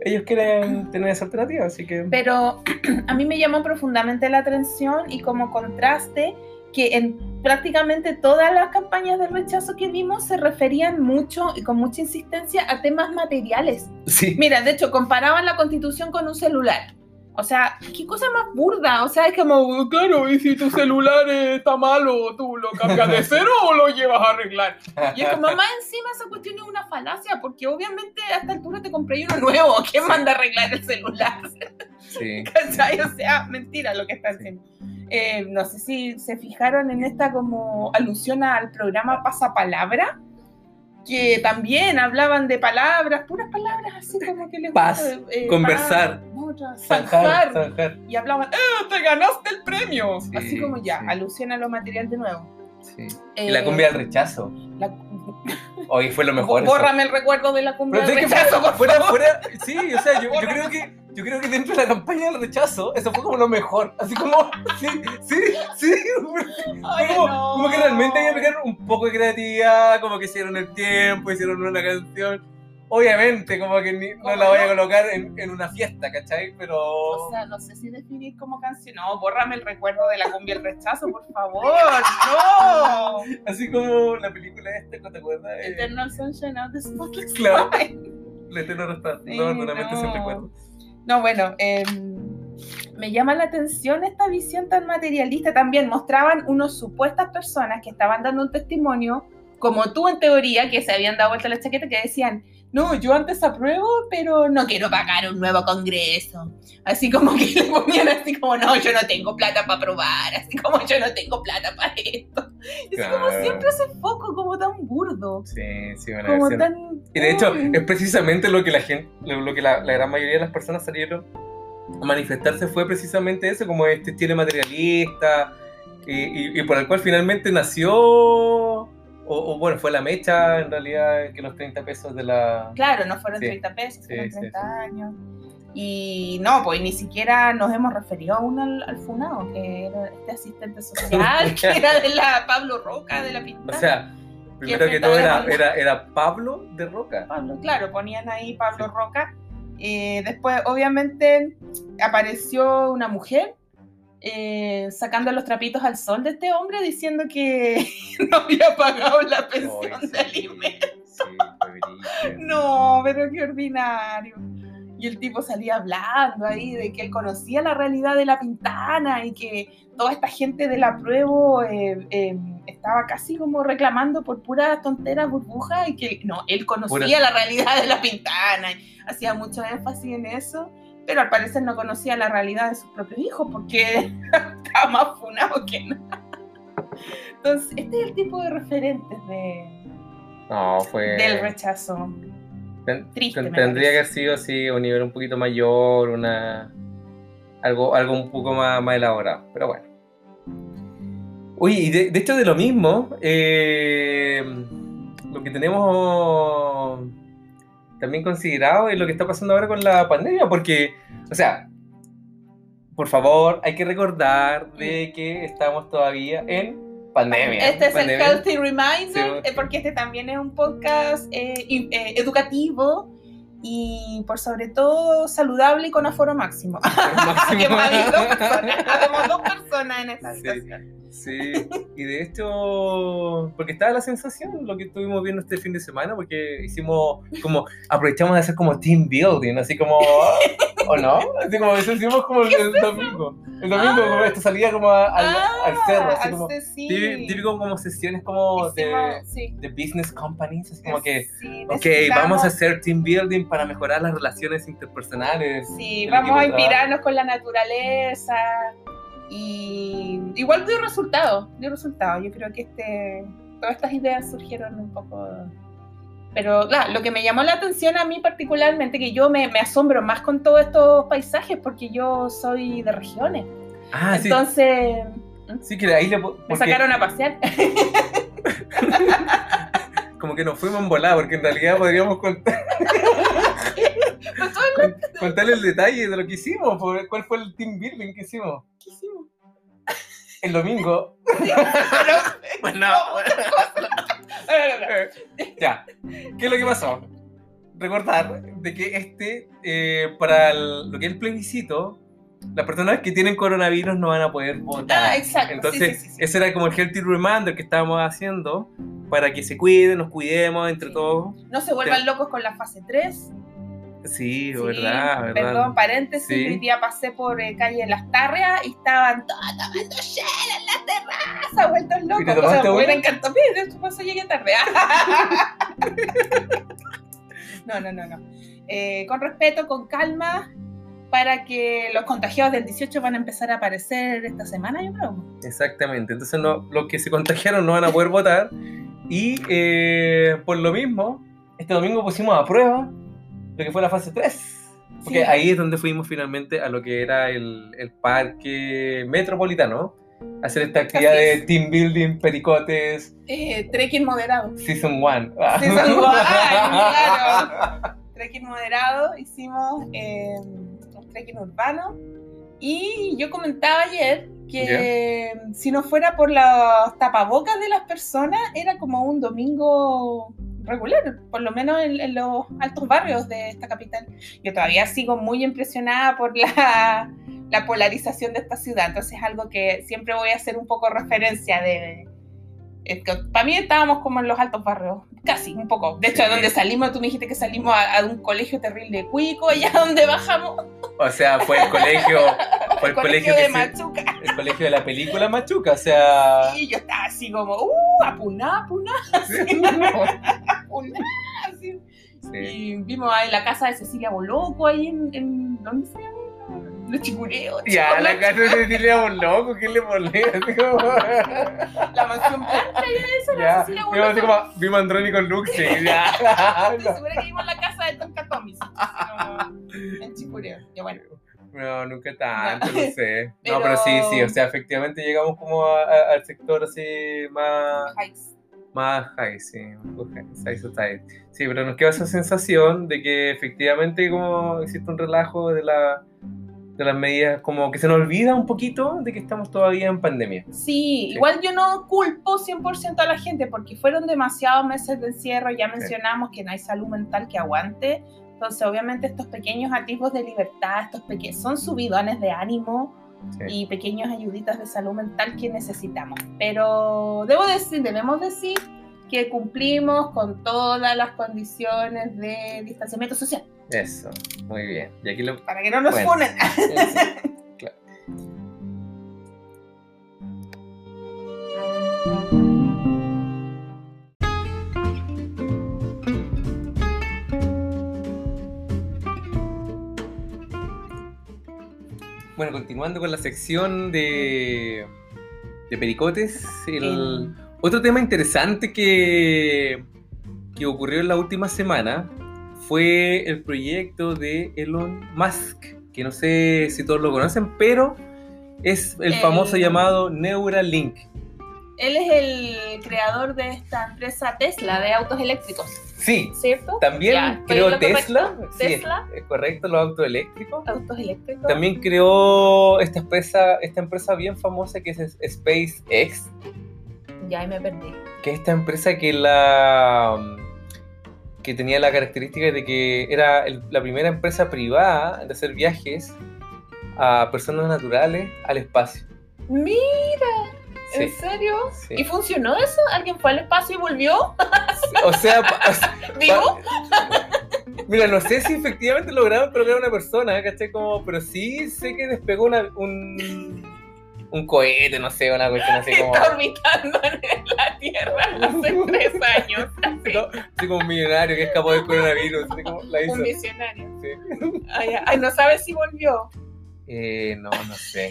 ellos quieren tener esa alternativa. Así que Pero a mí me llamó profundamente la atención y como contraste que en prácticamente todas las campañas de rechazo que vimos se referían mucho y con mucha insistencia a temas materiales. sí, Mira, de hecho, comparaban la constitución con un celular. O sea, qué cosa más burda. O sea, es como, claro, y si tu celular está malo, ¿tú lo cambias de cero o lo llevas a arreglar? Y es como, más encima esa cuestión es una falacia, porque obviamente a esta altura te compré uno nuevo. ¿Quién Sí. manda a arreglar el celular? sí. ¿Cachai? O sea, mentira lo que está haciendo. Eh, no sé si se fijaron en esta como alusión al programa Pasapalabra, que también hablaban de palabras, puras palabras así como que les Paz, gusta, eh, conversar, otras, Zanjar, y hablaban, ¡eh, te ganaste el premio! Sí, así como ya, sí. alusión a lo material de nuevo. Sí. Eh, Y la cumbia del rechazo. la- Hoy fue lo mejor. eso. Bórrame el recuerdo de la cumbia Pero del que rechazo, fuera, por fuera, favor. fuera- sí, o sea, yo, yo creo que yo creo que dentro de la campaña del rechazo, eso fue como lo mejor. Así como, sí, sí, sí. Ay, como, no. como que realmente ahí aplicaron un poco de creatividad, como que hicieron el tiempo, hicieron una canción. Obviamente, como que ni- no la voy a colocar en, en una fiesta, ¿cachai? Pero. O sea, no sé si definir como canción. No, bórrame el recuerdo de la cumbia el rechazo, por favor. No. Así como la película esta, ¿no te acuerdas? Eh, Eternal Sunshine of the Spotless Claro. La eterna no, sin recuerdo. No, bueno, eh, me llama la atención esta visión tan materialista. También mostraban unos supuestas personas que estaban dando un testimonio, como tú en teoría, que se habían dado vuelta la chaqueta, que decían, no, yo antes apruebo, pero no quiero pagar un nuevo congreso. Así como que le ponían así como, no, yo no tengo plata para aprobar, así como yo no tengo plata para esto. Y así como Claro. siempre ese foco como tan burdo, Sí, sí, bueno, como tan... Y de hecho, es precisamente lo que la gente, lo, lo que la, la gran mayoría de las personas salieron a manifestarse fue precisamente eso, como este estilo materialista, y, y- y por el cual finalmente nació, o, o bueno, fue la mecha en realidad, que los 30 pesos de la... Claro, no fueron Sí. 30 pesos, fueron sí, 30 sí. años. Y no, pues ni siquiera nos hemos referido aún al, al Funao, que era este asistente social, que era de la Pablo Roca, de la O Pintana. sea, primero que todo de era, Pablo. era, era Pablo de Roca. Pablo, claro, ponían ahí Pablo Roca. Eh, después, obviamente, apareció una mujer eh, sacando los trapitos al sol de este hombre diciendo que no había pagado la pensión Ay, de alimentos. Sí. No, pero qué ordinario. Y el tipo salía hablando ahí de que él conocía la realidad de la pintana y que toda esta gente de la prueba eh, eh, estaba casi como reclamando por pura tontera burbuja y que no, él conocía Pura- la realidad de la pintana y hacía mucho énfasis en eso, pero al parecer no conocía la realidad de sus propios hijos porque estaba más funado que nada. Entonces, este es el tipo de referentes de, No, fue... del rechazo. Ten- Triste, ten- tendría que haber sido así, un nivel un poquito mayor, una algo, algo un poco más, más elaborado, pero bueno. Uy, y de, de hecho de lo mismo, eh, lo que tenemos también considerado es lo que está pasando ahora con la pandemia, porque, o sea, por favor, hay que recordar de que estamos todavía en pandemia. Este es Pandemia. el Healthy Reminder, Sí. eh, porque este también es un podcast eh, eh, educativo y por sobre todo saludable y con aforo máximo. Máximo. Que dos personas, habemos dos personas en esta Sí. situación. Sí, y de hecho, porque estaba la sensación, lo que estuvimos viendo este fin de semana, porque hicimos como, aprovechamos de hacer como team building, así como, ¿o no? Así como eso hicimos como el, el domingo. El domingo, como esto salía como a- al, al cerro, así Ah, como, sí. típico, típico como sesiones como de, Hicimos- sí. de business companies, así como que, Sí, ok, vamos a hacer team building para mejorar las relaciones interpersonales. Sí, vamos a inspirarnos con la naturaleza y igual dio resultado, dio resultado. Yo creo que este, todas estas ideas surgieron un poco... Pero claro, lo que me llamó la atención a mí particularmente, que yo me, me asombro más con todos estos paisajes porque yo soy de regiones. Ah, sí, Entonces sí, que ahí le... me porque- sacaron a pasear. como que nos fuimos en volada, porque en realidad podríamos contar, contar el detalle de lo que hicimos, cuál fue el team building que hicimos ¿Qué hicimos? El domingo. Bueno, ya, ¿qué es lo que pasó? Recordar de que este, eh, para el- lo que es el plebiscito, las personas que tienen coronavirus no van a poder votar. Ah, exacto. Entonces, sí, sí, sí, sí. ese era como el healthy reminder que estábamos haciendo para que se cuiden, nos cuidemos entre todos. No se vuelvan locos con la fase 3. Sí, Sí, verdad, verdad. Perdón, paréntesis. Sí. Hoy día pasé por eh, calle Las Tarrias y estaban todos tomando chela en la terraza, vueltos locos. ¿Y te O sea, me encantado. Mira, llegué tarde. no, no, no, no. Eh, con respeto, con calma, para que los contagiados del 18 van a empezar a aparecer esta semana, yo creo. Exactamente. Entonces, no, los que se contagiaron no van a poder votar. Y eh, por lo mismo, este domingo pusimos a prueba lo que fue la fase 3. Porque Sí. ahí es donde fuimos finalmente a lo que era el, el parque metropolitano. Hacer esta actividad Así de es. team building, pericotes, Eh, trekking moderado. season 1. Season one, claro. trekking moderado, hicimos eh, un trekking urbano y yo comentaba ayer que si no fuera por los tapabocas de las personas era como un domingo regular, por lo menos en, en los altos barrios de esta capital. Yo todavía sigo muy impresionada por la, la polarización de esta ciudad, entonces es algo que siempre voy a hacer un poco referencia de... que para mí estábamos como en los altos barrios, casi, un poco. De hecho, Sí. a donde salimos, tú me dijiste que salimos a, a un colegio terrible de Cuico, allá donde bajamos, O sea, fue el colegio, fue el el colegio, colegio de se- Machuca. el colegio de la película Machuca. O sea, Y yo estaba así como, uh, apuná, apuná, apuná, así. sí. Y vimos ahí la casa de Cecilia Boloco, ahí en, en ¿dónde se llama? Los chicureos. Ya, la casa de Cecilia loco, ¿qué le? Así como- La mansión blanca, ya era Ya, Cecilia vimos así Boloco. como, vimos Andrónico Luxi, ya. Estoy segura que vimos la casa de Tonka Tomis, en Chicureo. Ya bueno. No, nunca tanto, no, sé. No, Pero- pero sí, sí, o sea, efectivamente llegamos como a- a- al sector así más, más high, sí, high, society. Sí, pero nos queda esa sensación de que efectivamente como existe un relajo de, la, de las medidas, como que se nos olvida un poquito de que estamos todavía en pandemia. Sí, igual yo no culpo 100% a la gente porque fueron demasiados meses de encierro, ya mencionamos que no hay salud mental que aguante, entonces obviamente estos pequeños atisbos de libertad, estos son subidones de ánimo Sí. y pequeños ayuditas de salud mental que necesitamos. Pero debo decir, debemos decir que cumplimos con todas las condiciones de distanciamiento social, Eso, muy bien. Y aquí lo... para que no nos Bueno. funen. Claro. Bueno, continuando con la sección de, de pericotes, el, El- otro tema interesante que, que ocurrió en la última semana fue el proyecto de Elon Musk, que no sé si todos lo conocen, pero es el El- famoso llamado Neuralink. Él es el creador de esta empresa Tesla de autos eléctricos. Sí, ¿cierto? también Ya, ¿estoy en creó Tesla. correcto? Sí, Tesla. es correcto, los autos eléctricos. Autos eléctricos. También creó esta empresa, esta empresa bien famosa que es SpaceX, Ya, ahí me perdí. que es esta empresa que la que tenía la característica de que era el- la primera empresa privada de hacer viajes a personas naturales al espacio. Mira, Sí, ¿en serio? sí. ¿Y funcionó eso? ¿Alguien fue al espacio y volvió? O sea, ¿Vivo? mira, no sé si efectivamente lograron colocar a una persona, ¿cachai? Como, pero sí sé que despegó una- un, un cohete, no sé, una cuestión así como, Está orbitando en la Tierra hace tres años. Así, ¿no? así como un millonario que escapó del coronavirus. así como la hizo. un visionario. Sí. Ay, ay, no sabes si volvió. Eh, no, no sé.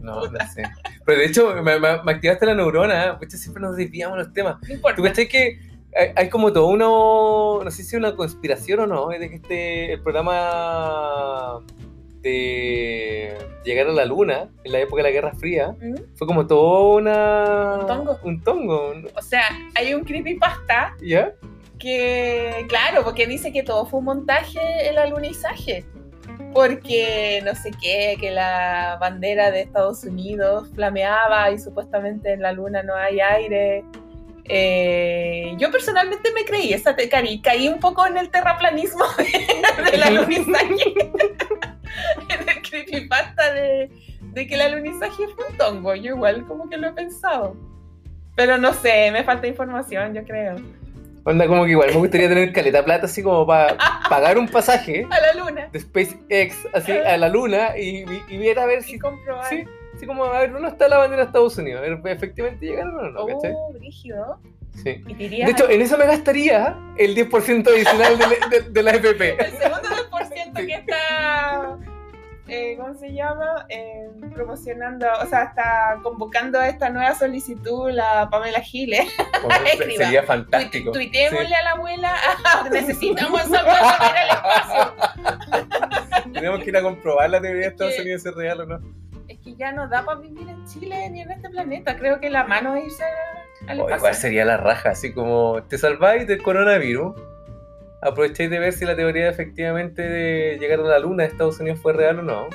No, no sé. Pero de hecho, me, me- me activaste la neurona. ¿eh? Pucha, siempre nos desviamos los temas. No importa. ¿Tú cachai que hay, hay como todo uno, no sé si es una conspiración o no, es de que este, el programa de llegar a la luna, en la época de la Guerra Fría, ¿Mm? fue como todo una... Un tongo. Un tongo. O sea, hay un creepypasta ¿ya? que, claro, porque dice que todo fue un montaje el alunizaje. Porque no sé qué, que la bandera de Estados Unidos flameaba y supuestamente en la luna no hay aire. Eh, yo personalmente me creí, esa te caí, caí un poco en el terraplanismo del alunizaje. en el creepypasta de, de que el alunizaje fue un tongo. Yo igual como que lo he pensado. Pero no sé, me falta información, yo creo. Onda como que igual me gustaría tener caleta plata así como para pagar un pasaje A la luna. de SpaceX así a la luna y, y, y ver a ver si Y comprobar. Sí, así como a ver dónde está la bandera de Estados Unidos, a ver efectivamente llegaron o no, ¿cachai? Oh, brígido. Sí. De hecho, en eso me gastaría el 10% adicional de, la- de- de la FP. el segundo 10% Sí. que está, eh, ¿cómo se llama? Eh, promocionando, o sea, está convocando a esta nueva solicitud la Pamela Giles. Sería fantástico. Tuit- Tuiteémosle a la abuela, "Ah, necesitamos para ir al espacio. Tenemos que ir a comprobar la teoría de Estados Unidos si es real o no. Que ya no da para vivir en Chile ni en este planeta. Creo que la mano es irse al espacio. igual sería la raja, así como te salváis del coronavirus, aprovecháis de ver si la teoría efectivamente de llegar a la luna de Estados Unidos fue real o no.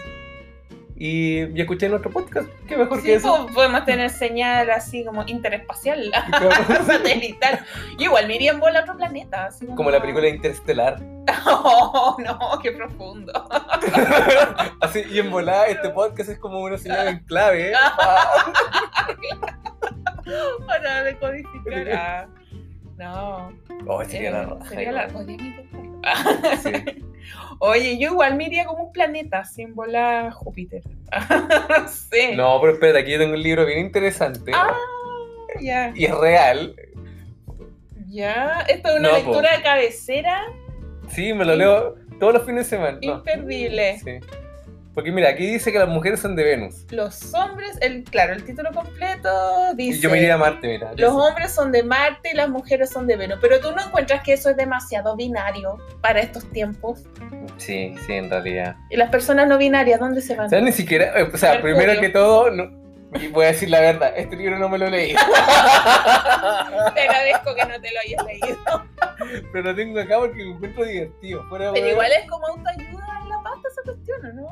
Y, y escucháis nuestro podcast, qué mejor que Sí, eso. po- podemos tener señal así como interespacial, satelital. Igual me iría en bola a otro planeta. Así como... Como la película Interestelar. Oh, no, qué profundo. Así, y en volada, este podcast es como una señal en clave. ¿eh? Para decodificar. Ah, no. Oh, sería la raja. sería la-. Sí. Oye, yo igual me iría como un planeta sin volar Júpiter. no sé. No, pero espérate, aquí yo tengo un libro bien interesante. Ah, ya. Y es real. Ya. Esto es una No, po. lectura de cabecera Sí, me lo leo todos los fines de semana. No. imperdible. Sí. Porque mira, aquí dice que las mujeres son de Venus. Los hombres, el, claro, el título completo dice. Yo me iría a Marte, mira. Los Dice- hombres son de Marte y las mujeres son de Venus. Pero tú no encuentras que eso es demasiado binario para estos tiempos. Sí, sí, en realidad. Y las personas no binarias, ¿dónde se van? O sea, ni siquiera, o sea, Mercurio. primero que todo, no- y voy a decir la verdad, este libro no me lo leí. Te agradezco que no te lo hayas leído. pero lo tengo acá porque lo encuentro divertido. Pero igual es como autoayuda en la pasta esa cuestión, ¿o ¿no?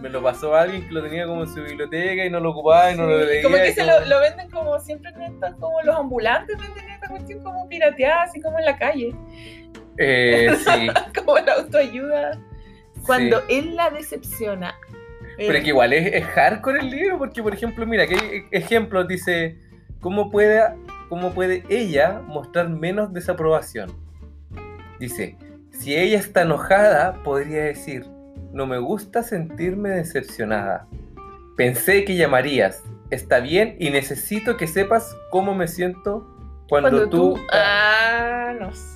Me lo pasó alguien que lo tenía como en su biblioteca y no lo ocupaba y no lo leía. como que se como- lo, lo venden como siempre en estas, como los ambulantes venden esta cuestión como pirateada, así como en la calle. Eh, sí. Como la autoayuda. Cuando sí. él la decepciona. Pero que igual es, es hardcore el libro, porque por ejemplo, mira, que hay ejemplos, dice, ¿cómo puede, ¿cómo puede ella mostrar menos desaprobación? Dice, si ella está enojada, podría decir, no me gusta sentirme decepcionada. Pensé que llamarías, está bien y necesito que sepas cómo me siento cuando, Cuando tú... tú. Ah, no sé.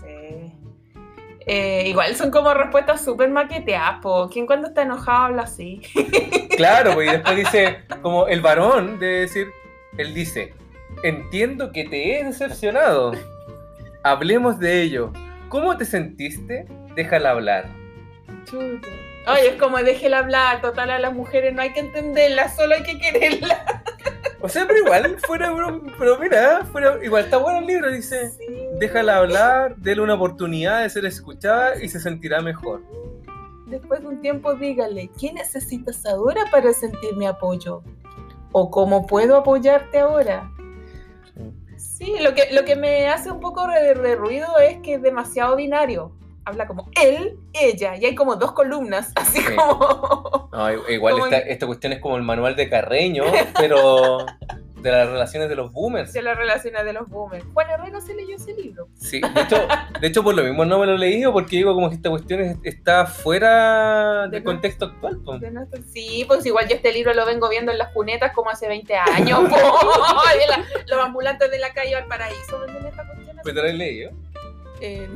Eh, igual son como respuestas súper maqueteadas, po. ¿Quién cuando está enojado habla así? Claro, pues, y después dice, como el varón debe decir, él dice, entiendo que te he decepcionado. Hablemos de ello. ¿Cómo te sentiste? Déjala hablar. Chuta. Oye, es como déjela hablar, total a las mujeres no hay que entenderla, solo hay que quererla. O sea, pero igual, fuera, bro- pero mira, fuera, igual está bueno el libro, dice. Déjala hablar, déle una oportunidad de ser escuchada y se sentirá mejor. Después de un tiempo, dígale, ¿qué necesitas ahora para sentir mi apoyo? ¿O cómo puedo apoyarte ahora? Sí, lo que, lo que me hace un poco de, de ruido es que es demasiado binario. Habla como él, ella, y hay como dos columnas, así Sí. como... No, i- igual Como esta, en- esta cuestión es como el manual de Carreño, pero de las relaciones de los boomers. de las relaciones de los boomers. Juan Herrero se leyó ese libro. Sí, de hecho, de hecho por lo mismo no me lo he leído porque digo como que esta cuestión es- está fuera De del contexto actual. po. De nuestro- Sí, pues igual yo este libro lo vengo viendo en las cunetas como hace 20 años. la- los ambulantes de la calle Valparaíso venden esta cuestión. así. ¿Pero te lo has leído? Eh,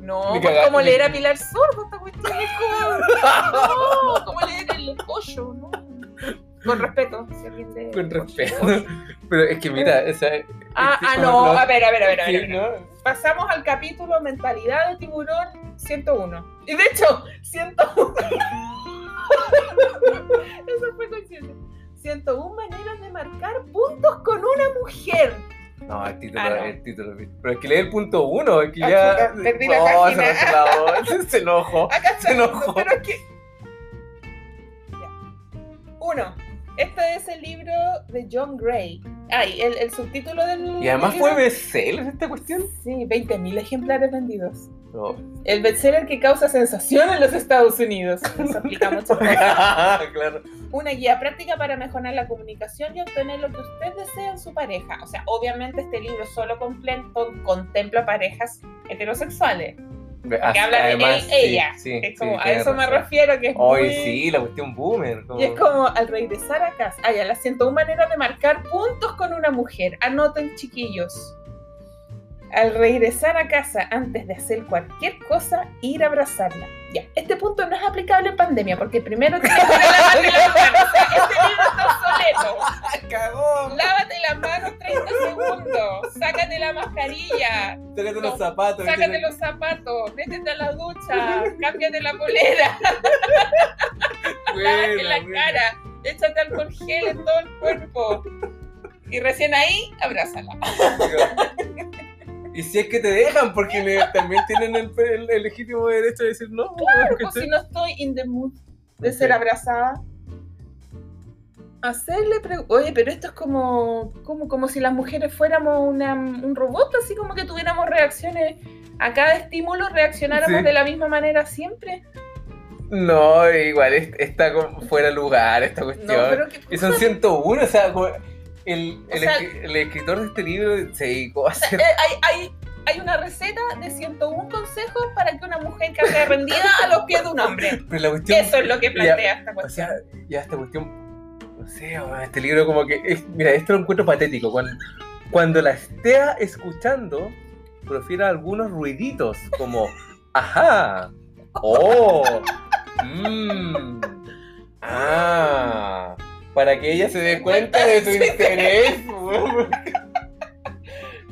no. No, pues como leer a Pilar Sordo, esta cuestión es como. No, como leer el pollo, ¿no? Con respeto, si alguien lee Con respeto. Pero es que mira, esa, Ah, este, ah, no, lo- a ver, a ver, a ver, a sí, ver. ¿no? Pasamos al capítulo Mentalidad de Tiburón 101. Y de hecho, 101. Eso fue coincidencia. 101 maneras de marcar puntos con una mujer. No, el título, Ah, no. el título. Pero es que lee el punto uno, es que Ah, ya. perdí la no, página. se nos clavó, se enojó. Acá. Se enojó. Pero es que. Ya. Uno. Este es el libro de John Gray. Ay, el, el subtítulo del. Y además fue bestseller esta cuestión. Sí, 20.000 ejemplares vendidos. El bestseller que causa sensación en los Estados Unidos. Eso explica muchas cosas. claro. Una guía práctica para mejorar la comunicación y obtener lo que usted desea en su pareja. O sea, obviamente este libro solo comple- con- contempla parejas heterosexuales. Así- habla de él, sí, ella. sí, es sí, como, a tienes eso me razón. refiero, que es Hoy muy... sí, la cuestión boomer. como- Y es como al regresar a casa. Ah, ya, las 101 maneras de marcar puntos con una mujer. Anoten, chiquillos. Al regresar a casa, antes de hacer cualquier cosa, ir a abrazarla. Ya, este punto no es aplicable en pandemia, porque primero tienes que lavarte las manos. Este libro está obsoleto. ¡Cagó! Lávate las manos 30 segundos. Sácate la mascarilla. Sácate los zapatos. Sácate los zapatos. Métete a la ducha. Cámbiate la polera. Lávate la buena. cara, échate alcohol gel en todo el cuerpo. Y recién ahí, abrázala. Y si es que te dejan, porque le- también tienen el, el- el legítimo derecho de decir no. Claro, pues si no estoy in the mood de ser abrazada. Hacerle pre- Oye, pero esto es como, como, como si las mujeres fuéramos una- un robot, así como que tuviéramos reacciones. A cada estímulo reaccionáramos Sí. de la misma manera siempre. No, igual es- está como fuera de lugar esta No, cuestión. pero Y son 101, o sea, como el, O el, sea- escri- el escritor de este libro se dedicó a hacer. Eh, hay, hay, hay una receta de 101 consejos para que una mujer caiga rendida a los pies de un hombre. Pero la cuestión. Eso es lo que plantea esta O cuestión. sea, ya esta cuestión, no sé, este libro como que, es- mira, esto lo encuentro patético. Cuando, cuando la esté escuchando, profiera algunos ruiditos como, ajá, oh, mmm, ah, para que ella se dé cuenta de su interés.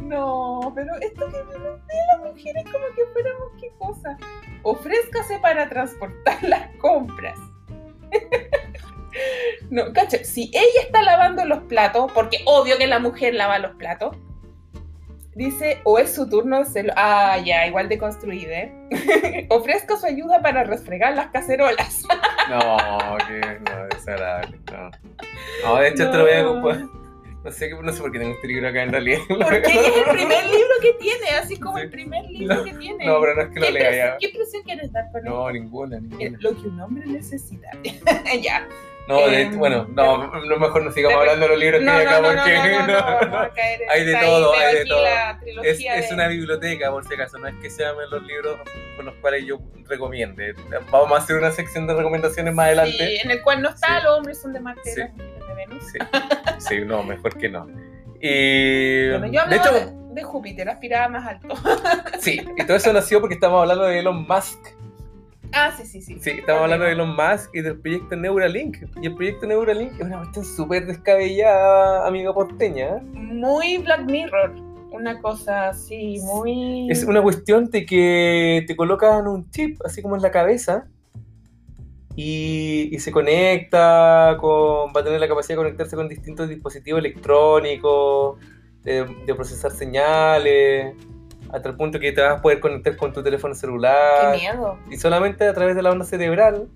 No, pero esto que me plantea las mujeres como que fuéramos qué cosa. Ofrézcase para transportar las compras. No, cacha, si ella está lavando los platos, porque obvio que la mujer lava los platos, dice, o es su turno de hacerlo. Ah, ya, igual de construida, ¿eh? Ofrezca su ayuda para resfregar las cacerolas. No, que no, desagradable. No. no, de hecho, esto lo voy a No. ocupar. No sé, qué- no sé por qué tengo este libro acá en realidad. Porque es el primer libro que tiene, así como Sí. el primer libro que tiene. No, pero no es que lo ¿Qué, lea ya. ¿Qué impresión quieres dar con No, ninguna, Eh, ninguna. Lo que un hombre necesita. ya. No, de Em, bueno, no, mejor no sigamos hablando de los libros que No, hay no, acá no, porque Hay de todo, hay de todo. es, una biblioteca, por si acaso, no es que sean los libros con los cuales yo recomiende. Vamos a hacer una sección de recomendaciones más adelante. Sí, en el cual no está, Sí. los hombres son de Marte, Sí. de Venus. Sí, sí, no, mejor que no. Y, Bueno, yo de hecho, de, de Júpiter, aspiraba más alto. sí, y todo eso nació porque estamos hablando de Elon Musk. Ah, sí, sí, sí. Sí, estamos hablando de Elon Musk y del proyecto Neuralink. Y el proyecto Neuralink es una cuestión súper descabellada, amiga porteña. Muy Black Mirror. Una cosa así, muy. Es una cuestión de que te colocan un chip, así como en la cabeza, y, y se conecta con, va a tener la capacidad de conectarse con distintos dispositivos electrónicos, de, de procesar señales, hasta el punto que te vas a poder conectar con tu teléfono Qué celular. miedo. Y solamente a través de la onda cerebral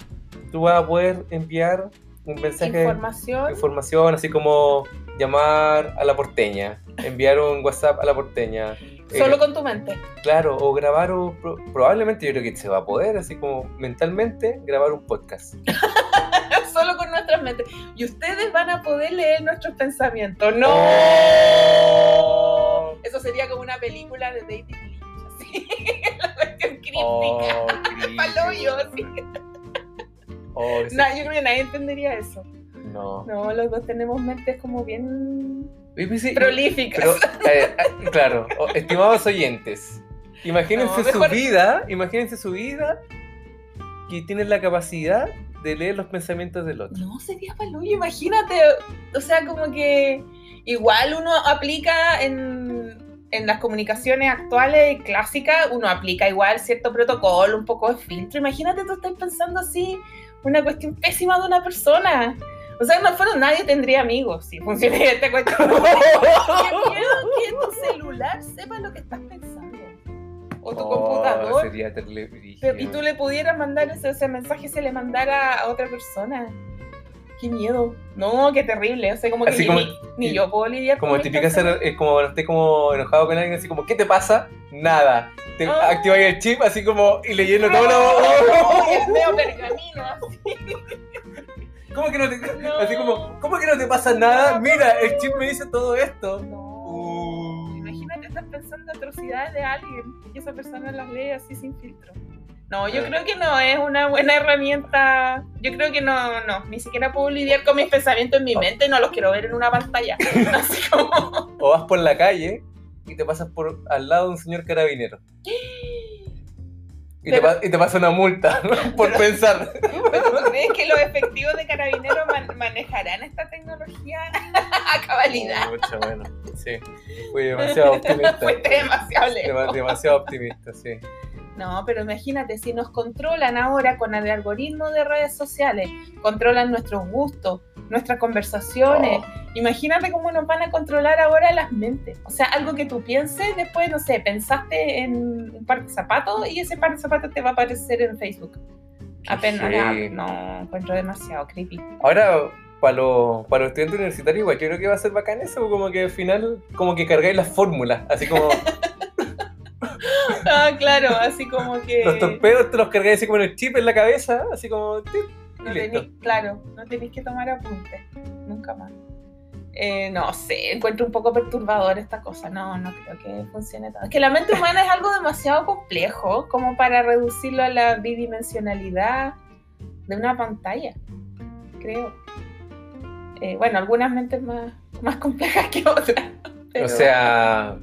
tú vas a poder enviar un mensaje Información. información, así como llamar a la porteña, enviar un WhatsApp a la porteña. Solo Eh, con tu mente. Claro, o grabar, o pro- probablemente yo creo que se va a poder, así como mentalmente, grabar un podcast. Solo con nuestras mentes. Y ustedes van a poder leer nuestros pensamientos. ¡No! Eso sería como una película de David Lynch. Así. La cuestión críptica. Oh, Paloyo, así. Oh. No, yo creo que nadie entendería eso. No. No, los dos tenemos mentes como bien pues sí, prolíficas. Pero, eh, eh, claro, estimados oyentes, imagínense No, su vida, imagínense su vida que tienen la capacidad de leer los pensamientos del otro. No, sería paloyo, imagínate. O sea, como que igual uno aplica en, en las comunicaciones actuales clásicas, uno aplica igual cierto protocolo, un poco de filtro. Imagínate tú estás pensando así, una cuestión pésima de una persona. O sea, no fuera nadie tendría amigos si funcionaría esta cuestión. Qué miedo que tu celular sepa lo que estás pensando. O tu Oh, computador. Sería y tú le pudieras mandar ese, ese mensaje se le mandara a otra persona. Qué miedo. No, qué terrible. O sea, como que Así ni, como- ni- ni yo puedo lidiar Como con típica ser, es como cuando estés como enojado con alguien, así como, ¿qué te pasa? Nada. Te Ah. activas el chip así como y leyendo No, todo lo. el medio pergamino, así. ¿Cómo que no te, No. así como, ¿cómo que no te pasa nada? Mira, el chip me dice todo esto. No. Uh. Imagínate, estás pensando atrocidades de alguien y esa persona las lee así sin filtro. No, yo Eh. creo que no es una buena herramienta. Yo creo que no, no, ni siquiera puedo lidiar con mis pensamientos en mi Oh. mente y no los quiero ver en una pantalla. Así como. O vas por la calle y te pasas por al lado de un señor carabinero. Y, te, Pero- pa- y te pasa una multa por pensar. ¿Pero tú crees que los efectivos de carabineros man- manejarán esta tecnología a cabalidad? Mucho, bueno. Sí. Fui demasiado optimista. Fuiste demasiado lejos. Demasiado optimista, sí. No, pero imagínate, si nos controlan ahora con el algoritmo de redes sociales, controlan nuestros gustos, nuestras conversaciones, imagínate cómo nos van a controlar ahora las mentes. O sea, algo que tú pienses, después, no sé, pensaste en un par de zapatos y ese par de zapatos te va a aparecer en Facebook. Apenas, heavy. no, encuentro demasiado creepy. Ahora, para los, para los estudiantes universitarios, igual yo creo que va a ser bacán eso, como que al final, como que cargáis las fórmulas, así como Ah, claro, así como que... los torpedos te los cargáis así como en el chip en la cabeza, así como... ¡tip! No tenéis- claro, no tenéis que tomar apuntes, nunca más. Eh, no sé, encuentro un poco perturbador esta cosa, no, no creo que funcione tanto. Es que la mente humana es algo demasiado complejo como para reducirlo a la bidimensionalidad de una pantalla, creo. Eh, bueno, algunas mentes más, más complejas que otras. pero- O sea,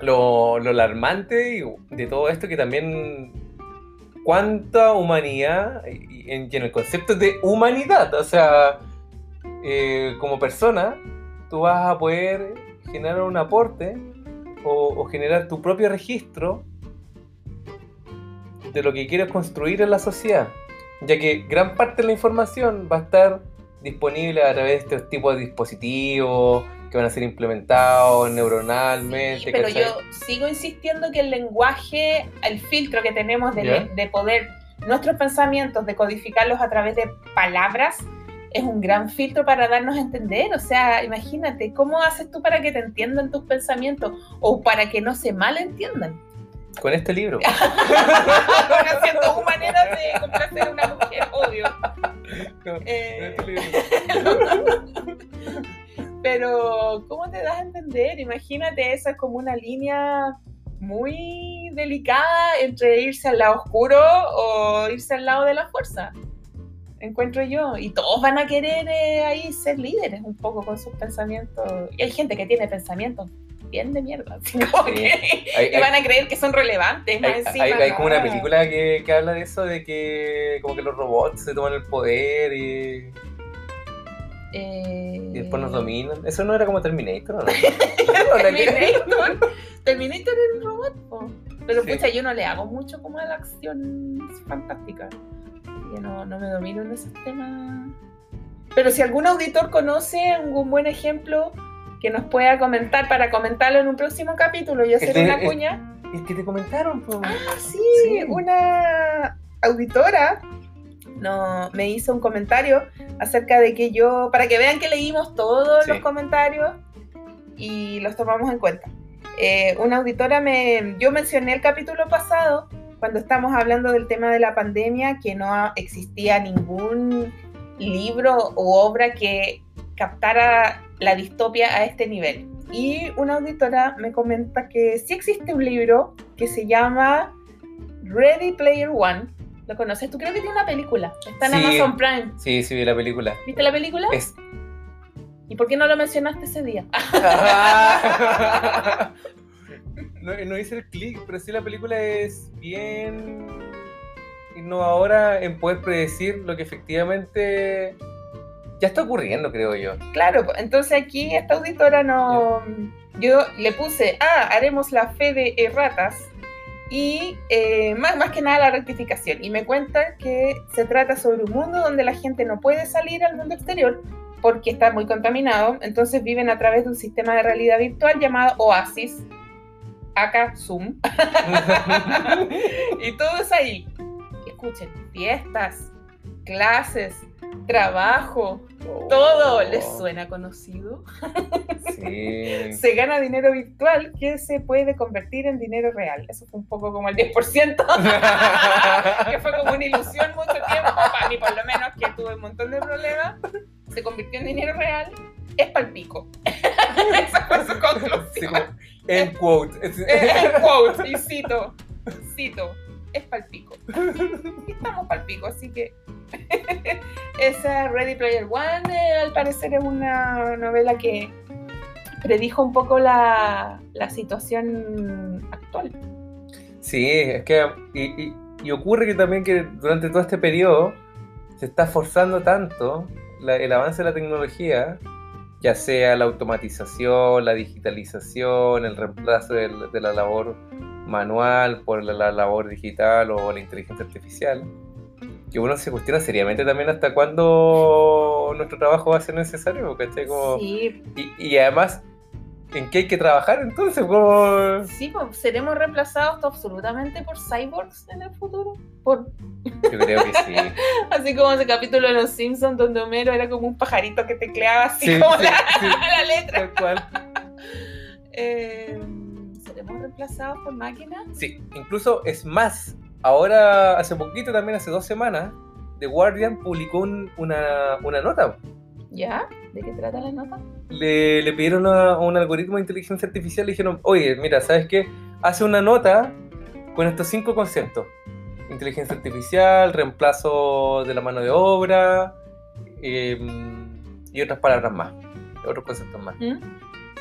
lo, lo alarmante de todo esto que también cuánta humanidad en el concepto de humanidad, o sea, eh, como persona, tú vas a poder generar un aporte o, o generar tu propio registro de lo que quieres construir en la sociedad, ya que gran parte de la información va a estar disponible a través de estos tipos de dispositivos que van a ser implementados neuronalmente. Sí, pero ¿cachai? yo sigo insistiendo que el lenguaje, el filtro que tenemos de, poder, nuestros pensamientos, de codificarlos a través de palabras, es un gran filtro para darnos a entender. O sea, imagínate, ¿cómo haces tú para que te entiendan tus pensamientos o para que no se malentiendan? Con este libro. Haciendo dos maneras de complacer a una mujer, obvio. Con Eh, este libro. Pero, ¿cómo te das a entender? Imagínate, esa es como una línea muy delicada entre irse al lado oscuro o irse al lado de la fuerza. Encuentro yo. Y todos van a querer eh, ahí ser líderes un poco con sus pensamientos. Y hay gente que tiene pensamientos bien de mierda. así como Sí. que, Hay- que hay- van a creer que son relevantes. más Hay, encima, hay- hay como una película que, que habla de eso, de que como que los robots se toman el poder y, Eh, y después nos dominan. Eso no era como Terminator, ¿o ¿no? Terminator. Terminator era un robot. Pero Sí. pucha, yo no le hago mucho como a la acción fantástica. Yo no, no me domino en esos temas. Pero si algún auditor conoce algún buen ejemplo que nos pueda comentar para comentarlo en un próximo capítulo y hacer Este- una es- cuña. Es que te comentaron, po. Ah, sí, Sí. una auditora no, me hizo un comentario acerca de que yo, para que vean que leímos todos Sí. los comentarios y los tomamos en cuenta. Eh, una auditora me, yo mencioné el capítulo pasado cuando estamos hablando del tema de la pandemia que no existía ningún libro u obra que captara la distopia a este nivel. Y una auditora me comenta que sí existe un libro que se llama Ready Player One. ¿Lo conoces? Tú creo que tiene una película. Está en Sí. Amazon Prime. Sí, sí, vi la película. ¿Viste la película? Es. ¿Y por qué no lo mencionaste ese día? no, no hice el clic, pero sí la película es bien innovadora en poder predecir lo que efectivamente ya está ocurriendo, creo yo. Claro, entonces aquí esta auditora no... Yo le puse, ah, haremos la fe de erratas y eh, más, más que nada la rectificación. Y me cuenta que se trata sobre un mundo donde la gente no puede salir al mundo exterior porque está muy contaminado, entonces viven a través de un sistema de realidad virtual llamado Oasis, acá Zoom, y todo es ahí. Escuchen, fiestas, clases, trabajo, todo les suena conocido. Sí. Se gana dinero virtual que se puede convertir en dinero real. Eso fue un poco como el 10%, que fue como una ilusión mucho tiempo, para mí por lo menos, que tuve un montón de problemas. Se convirtió en dinero real, es palpico. Esa fue su Sí, conclusión. como, end quote. Es el quote, y cito, cito, es palpico. Y estamos palpico, así que esa Ready Player One eh, al parecer es una novela que predijo un poco la, la situación actual. Sí, es que. Y, y- ocurre que también que durante todo este periodo se está forzando tanto el avance de la tecnología, ya sea la automatización, la digitalización, el reemplazo de, la labor manual por la, la labor digital o la inteligencia artificial, que uno se cuestiona seriamente también hasta cuándo nuestro trabajo va a ser necesario, ¿cachai? Como- Sí, y, y además, ¿en qué hay que trabajar entonces? Como... sí, pues, seremos reemplazados absolutamente por cyborgs en el futuro. Por, Yo creo que sí. así como ese capítulo de Los Simpsons donde Homero era como un pajarito que tecleaba así Sí, como sí, la, la letra. Tal cual. Eh, ¿Seremos reemplazados por máquinas? Sí, incluso es más. Ahora, hace poquito, también hace dos semanas, The Guardian publicó un- una, una nota. ¿Ya? ¿De qué trata la nota? Le, le pidieron a, un algoritmo de inteligencia artificial y dijeron, oye, mira, ¿sabes qué? Hace una nota con estos cinco conceptos. Inteligencia artificial, reemplazo de la mano de obra eh, y otras palabras más, otros conceptos más. ¿Mm?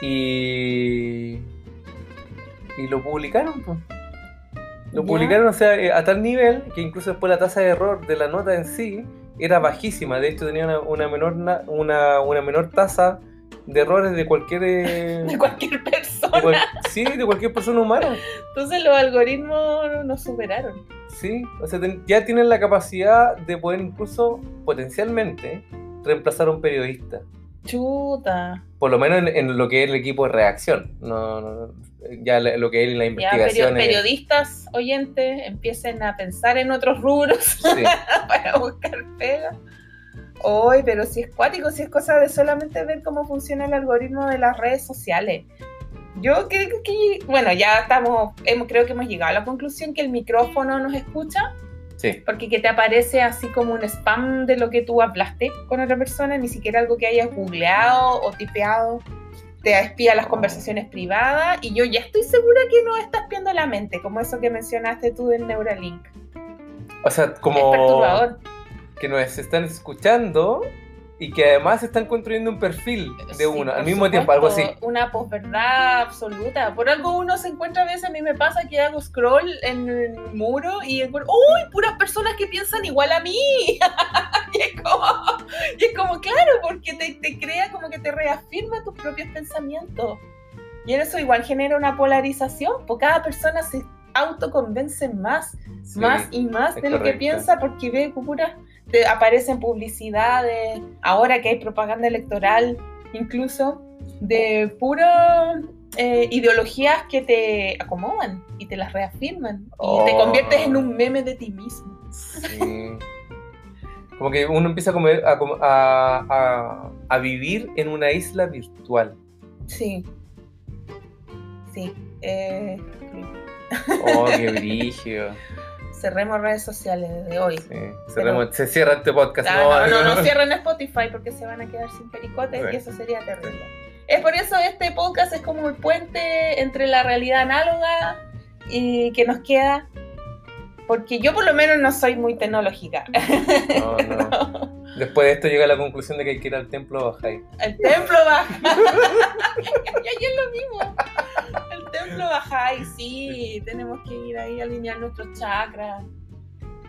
y y lo publicaron pues. lo Ya. publicaron o sea eh, a tal nivel que incluso después la tasa de error de la nota en sí era bajísima de hecho tenía una, una menor na- una, una menor tasa de errores de cualquier eh, De cualquier de persona. cual- sí de cualquier persona humana Entonces los algoritmos nos superaron. sí o sea ten- ya tienen la capacidad de poder incluso potencialmente reemplazar a un periodista Chuta. por lo menos en, en lo que es el equipo de reacción no, no- ya lo que es la Ya, investigación es- periodistas oyentes empiecen a pensar en otros rubros sí. para buscar pega. Hoy, pero si es cuático, si es cosa de solamente ver cómo funciona el algoritmo de las redes sociales. Yo creo que, bueno, ya estamos, hemos- creo que hemos llegado a la conclusión que el micrófono nos escucha, Sí, porque que te aparece así como un spam de lo que tú hablaste con otra persona, ni siquiera algo que hayas googleado o tipeado. Te espía las conversaciones privadas y yo ya estoy segura que no está espiando la mente, como eso que mencionaste tú del Neuralink. o sea, Es como perturbador. que nos están escuchando y que además están construyendo un perfil de Sí, uno por al mismo tiempo, algo así. supuesto, Una posverdad absoluta. Por algo uno se encuentra a veces, a mí me pasa que hago scroll en el muro y encuentro, ¡Uy! Puras personas que piensan igual a mí. y, es como, y es como, claro, porque te, te crea como que te reafirma tus propios pensamientos. Y eso igual genera una polarización, porque cada persona se autoconvence más, Sí, más y más de lo que correcto. piensa porque ve puras, te aparecen publicidades, ahora que hay propaganda electoral, incluso de puras eh, ideologías que te acomodan y te las reafirman y te Oh. conviertes en un meme de ti mismo. Sí. Como que uno empieza a, comer, a, a- a- vivir en una isla virtual. Sí. Sí. eh, Oh, qué brígido. cerremos redes sociales desde hoy. Sí. Cerremos- se cierra este podcast. Ah, no, no, no cierren Spotify porque se van a quedar sin pericotes Sí. y eso sería terrible. Es por eso este podcast es como el puente entre la realidad análoga y que nos queda. Porque yo por lo menos no soy muy tecnológica. No, no. Después de esto llega a la conclusión de que hay que ir al templo Bajay. El templo baja. y es lo mismo. Templo baja y sí, tenemos que ir ahí a alinear nuestros chakras.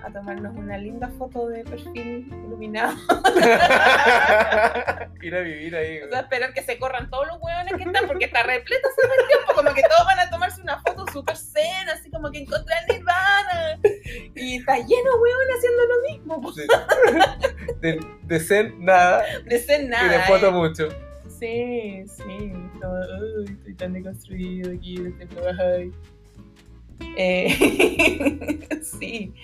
A tomarnos una linda foto de perfil iluminado. ir a vivir ahí. O sea, esperar que se corran todos los hueones que están, porque está repleta ese tiempo, como que todos van a tomarse una foto súper zen, así como que encontré a Nirvana. Y está lleno de hueones haciendo lo mismo. Sí. De, de zen, nada. De zen nada. y de foto ¿eh? mucho. Sí, sí. "Ay, estoy tan deconstruido aquí en el templo Bahá'í". Eh, sí.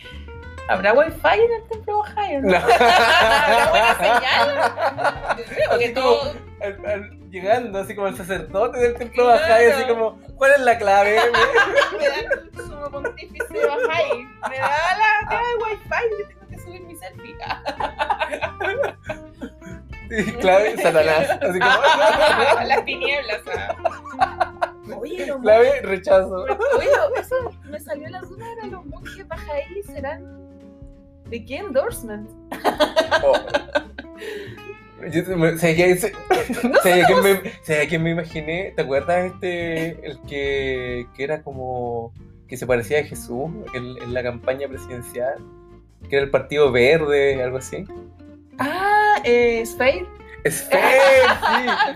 ¿Habrá wifi en el templo Bahá'í o no? ¿Habrá buena señal? Yo creo que Así como- todo... Al- al- llegando así como el sacerdote del templo Claro. Bajay, así como, ¿cuál es la clave? me da sumo pontífice Bahá'í. Me da la da el wifi que tengo que subir mi selfie. Clave, Satanás. Así como, Las tinieblas. ah. Oye, los clave, rechazo. Oye, eso me salió la duda de los monjes Bahá'í serán. ¿De qué endorsement? Oh. Yo te- me- ¿sabes qué? Se- ¿sabes a quién me, ¿sabes a quién me imaginé? ¿Te acuerdas este, el que, que era como, que se parecía a Jesús en, en la campaña presidencial? Que era el Partido Verde, algo así. Ah, eh, Fer, sí,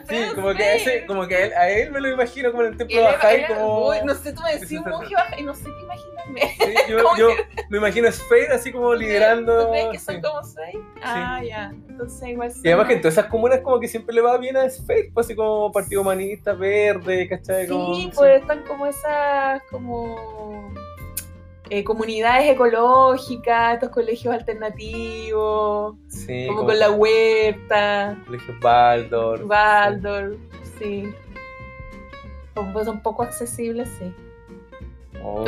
sí, como que, a, ese, como que a él, a él me lo imagino como en el templo era- como... uy, no sé, tú me decís un monje Bahá'í, no sé qué imaginarme. Sí, yo, ¿Cómo yo me imagino a Spade así como liderando... ¿Tú crees que son sí. como? Ah, ya. Entonces igual Y además que en todas esas comunas como que siempre le va bien a Spade, pues así como Partido Humanista, Verde, ¿cachai? Como- Sí, pues están como esas como eh, comunidades ecológicas, estos colegios alternativos, Sí, como como con la huerta, colegios Baldor. Waldorf, sí. Como son poco accesibles, sí. Oh,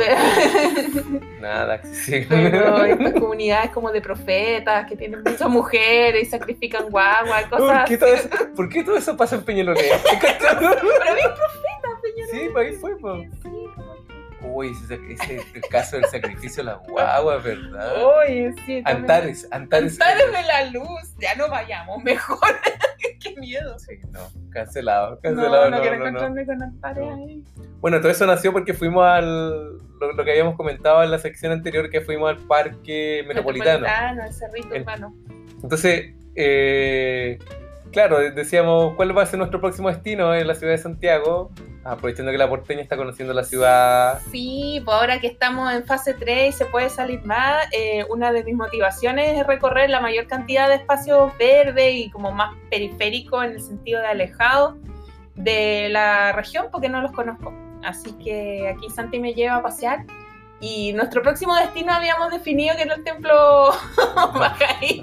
nada accesible. Pero estas comunidades como de profetas que tienen muchas mujeres y sacrifican guaguas, ¿Por cosas qué, todo eso, por qué todo eso pasa en Peñalolén? Pero bien profetas, Peñarol. Sí, pues ahí fue, pues. Sí, como Uy, ese, caso del sacrificio de las guaguas, ¿verdad? Oye, sí. Antares, Antares. Antares de la luz. Ya no vayamos, mejor. Qué miedo. Sí, no, cancelado, cancelado. no, No, quiero no, no. encontrarme con Antares ahí. Bueno, todo eso nació porque fuimos al. Lo, lo que habíamos comentado en la sección anterior, que fuimos al parque metropolitano. Metropolitano, el cerrito El- urbano. Entonces, eh, claro, decíamos, ¿cuál va a ser nuestro próximo destino en la ciudad de Santiago? Aprovechando que la porteña está conociendo la ciudad. Sí, pues ahora que estamos en fase 3 y se puede salir más, eh, una de mis motivaciones es recorrer la mayor cantidad de espacios verdes y como más periféricos en el sentido de alejado de la región porque no los conozco. Así que aquí Santi me lleva a pasear y nuestro próximo destino habíamos definido que era el templo Bahá'í.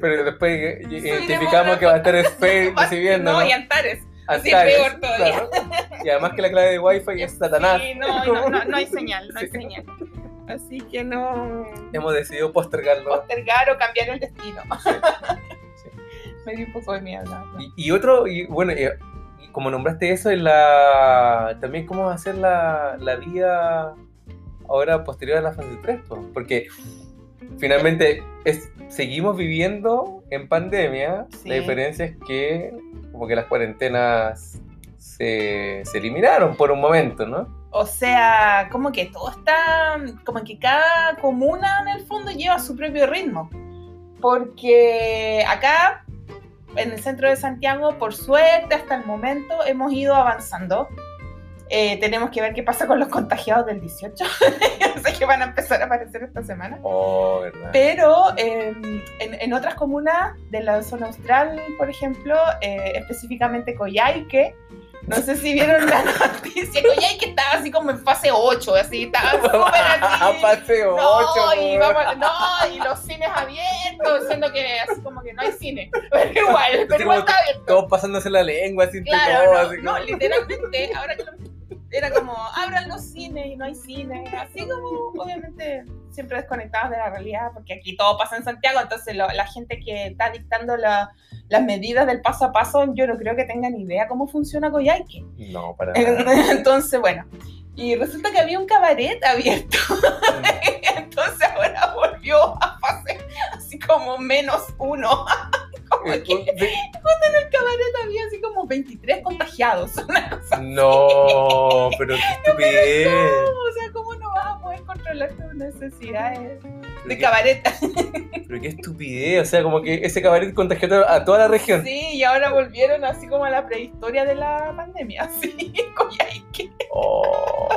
Pero después identificamos que va a estar Spade recibiendo. No, ¿no? y Antares. sí, peor todavía. claro. Y además que la clave de Wi-Fi es Satanás. Sí, no, no, no, no hay señal, no hay Sí. señal. Así que no Hemos decidido postergarlo. postergar o cambiar el destino. Sí. Me dio un poco de miedo. Y, y otro, y bueno, y- y como nombraste eso, en la también cómo va a ser la, la vida ahora posterior a la fase 3, po? porque finalmente es, seguimos viviendo en pandemia, Sí. la diferencia es que como que las cuarentenas se, se eliminaron por un momento, ¿no? O sea, como que todo está, como que cada comuna en el fondo lleva su propio ritmo. Porque acá, en el centro de Santiago, por suerte, hasta el momento hemos ido avanzando. Eh, tenemos que ver qué pasa con los contagiados del 18. Yo sé que van a empezar a aparecer esta semana. Oh, verdad. Pero eh, en, en otras comunas de la zona austral, por ejemplo, eh, específicamente Coyhaique, no sé si vieron la noticia, Coyhaique estaba así como en fase 8, así, estaba súper así. Fase No, 8. y, vamos- no, y los cines abiertos, siendo que así como que no hay cine. Pero igual, pero igual está abierto. Todos pasándose la lengua, así Claro, todos, no, así no, como- literalmente, ahora que lo era como, abran los cines y no hay cine, así como, obviamente, siempre desconectados de la realidad, porque aquí todo pasa en Santiago, entonces lo- la gente que está dictando la- las medidas del paso a paso, yo no creo que tengan idea cómo funciona Coyhaique. No, para nada. Entonces, bueno, y resulta que había un cabaret abierto, entonces ahora volvió a fase así como menos uno. Como un- sí. en el cabaret había así como 23 contagiados, una cosa No, pero qué estupidez. O sea, ¿cómo no vas a poder controlar tus necesidades de qué- cabaret? Pero qué estupidez. O sea, como que ese cabaret contagió a toda la región. Sí, y ahora volvieron así como a la prehistoria de la pandemia. Sí, Coyhaique. Oh.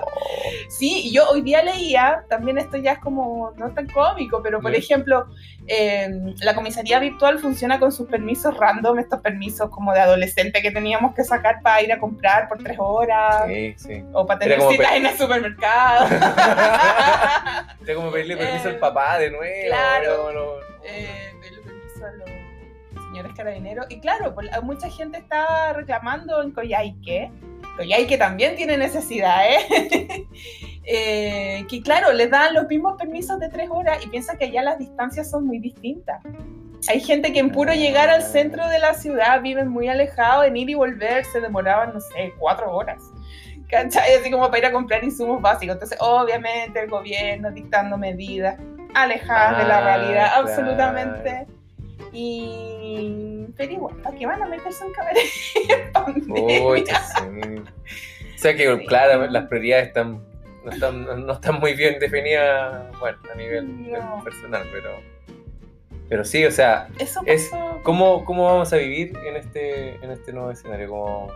Sí, y yo hoy día leía, también esto ya es como no tan cómico, pero por ejemplo, eh, la comisaría virtual funciona con sus permisos random, estos permisos como de adolescente que teníamos que sacar para ir a comprar por tres horas. Sí, sí. O para tener citas en el supermercado. Era como pedirle permiso Eh, al papá de nuevo. claro. eh, pedirle permiso a los señores carabineros. Y claro, pues, mucha gente está reclamando en Coyhaique. Coyhaique también tiene necesidad, ¿eh? Eh, que claro, les dan los mismos permisos de tres horas y piensan que allá las distancias son muy distintas. Hay gente que en puro llegar al centro de la ciudad viven muy alejados, en ir y volver se demoraban, no sé, cuatro horas. ¿Cachai? Así como para ir a comprar insumos básicos. Entonces, obviamente, el gobierno dictando medidas alejadas de la realidad, claro. absolutamente. Y. Pero igual, ¿para qué van a meterse en cabaret? Uy, que sí. O sea que, Sí. claro, las prioridades están, no, están, no están muy bien definidas, bueno, a nivel No. personal, pero, pero sí, o sea, Eso Es pasó. ¿cómo, cómo vamos a vivir en este, en este nuevo escenario? Como,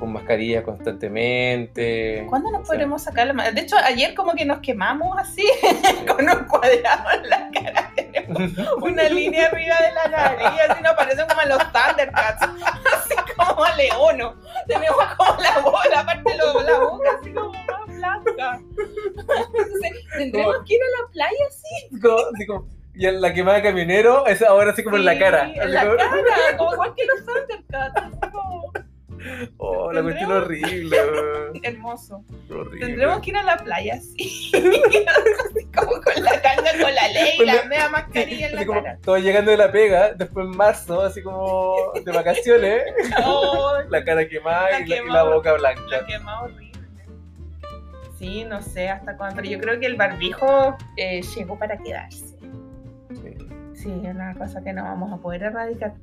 con mascarilla constantemente. ¿Cuándo nos O sea, podremos sacar la ma- De hecho, ayer como que nos quemamos así, con un cuadrado en la cara. Tenemos una línea arriba de la nariz, así nos parecen como los Thundercats, así como a Leono. Tenemos como la bola, aparte lo- la boca así como más blanca. Entonces, tendremos que ir a la playa así. y en la quemada de camionero es ahora así como en la cara. En la como- cara, como igual que los Thundercats. como Oh, la cuestión horrible. hermoso. horrible. Tendremos que ir a la playa así. así como con la tanga, con la ley, la la- media mascarilla en la como cara. todo llegando de la pega, después en marzo, así como de vacaciones, Oh, la cara quemada La y, la, y la quemada. boca la blanca. quema horrible. Sí, no sé hasta cuándo, pero yo creo que el barbijo eh, llegó para quedarse. Sí. Sí, es una cosa que no vamos a poder erradicar.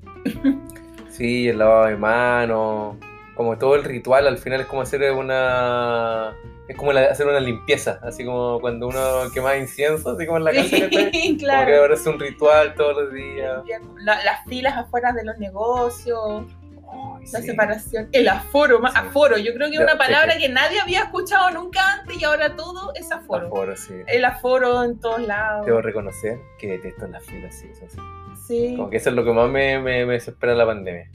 Sí, el lavado de manos, como todo el ritual, al final es como hacer una... Es como la- hacer una limpieza, así como cuando uno quema incienso, así como en la casa. Sí, Como que claro. ahora es un ritual todos los días. La- las filas afuera de los negocios, la sí. separación, el aforo, más Sí. aforo. Yo creo que es una palabra que nadie había escuchado nunca antes y ahora todo es aforo. Aforo, sí. El aforo en todos lados. Debo reconocer que detesto las filas, sí, eso sí. Sí. Como que eso es lo que más me, me, me desespera la pandemia.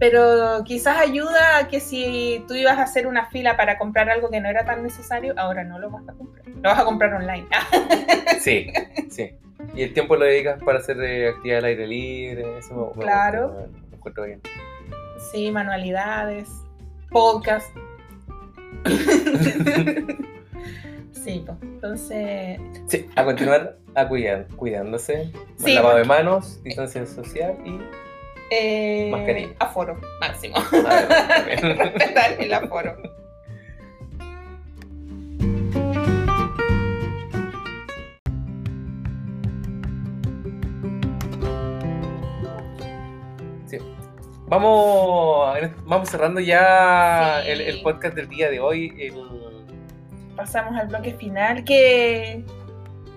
Pero quizás ayuda a que si tú ibas a hacer una fila para comprar algo que no era tan necesario, ahora no lo vas a comprar. Lo vas a comprar online. Sí, sí. Y el tiempo lo dedicas para hacer eh, actividad al aire libre, eso me, me Claro. gusta, me- encuentro bien. Sí, manualidades, podcast. sí, pues. Entonces, Sí, a continuar a cuidar, cuidándose, Sí, lavado de manos, distancia social y eh, Mascarilla. aforo máximo. Respetar el aforo. Sí. Vamos, vamos cerrando ya Sí. el, el podcast del día de hoy. el- Pasamos al bloque final que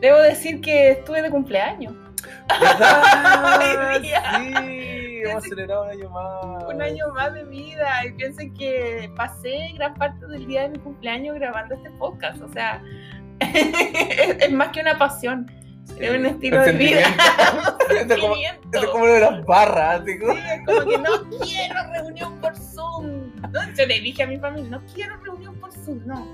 debo decir que estuve de cumpleaños. ¿Verdad? Sí, Piensen- celebrado un año más. un año más de vida y piensen que pasé gran parte del día de mi cumpleaños grabando este podcast. O sea, es, es más que una pasión, Sí. es un estilo de vida. Esto es como- esto como lo de las barras. Sí, como que no quiero reunión por Zoom. ¿no? Yo le dije a mi familia, no quiero reunión por Zoom, no.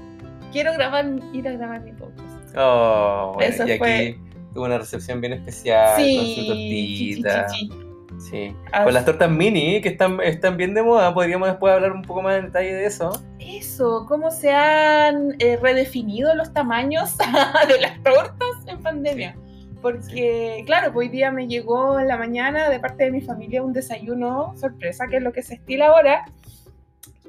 Quiero grabar, ir a grabar mi podcast. Oh, Eso y aquí tuvo una recepción bien especial con su tortita. chi, chi, chi. Sí. Así- Con las tortas mini, que están, están bien de moda, podríamos después hablar un poco más en detalle de eso. Eso, cómo se han eh, redefinido los tamaños de las tortas en pandemia. Porque, claro, pues hoy día me llegó en la mañana de parte de mi familia un desayuno sorpresa, que es lo que se estila ahora,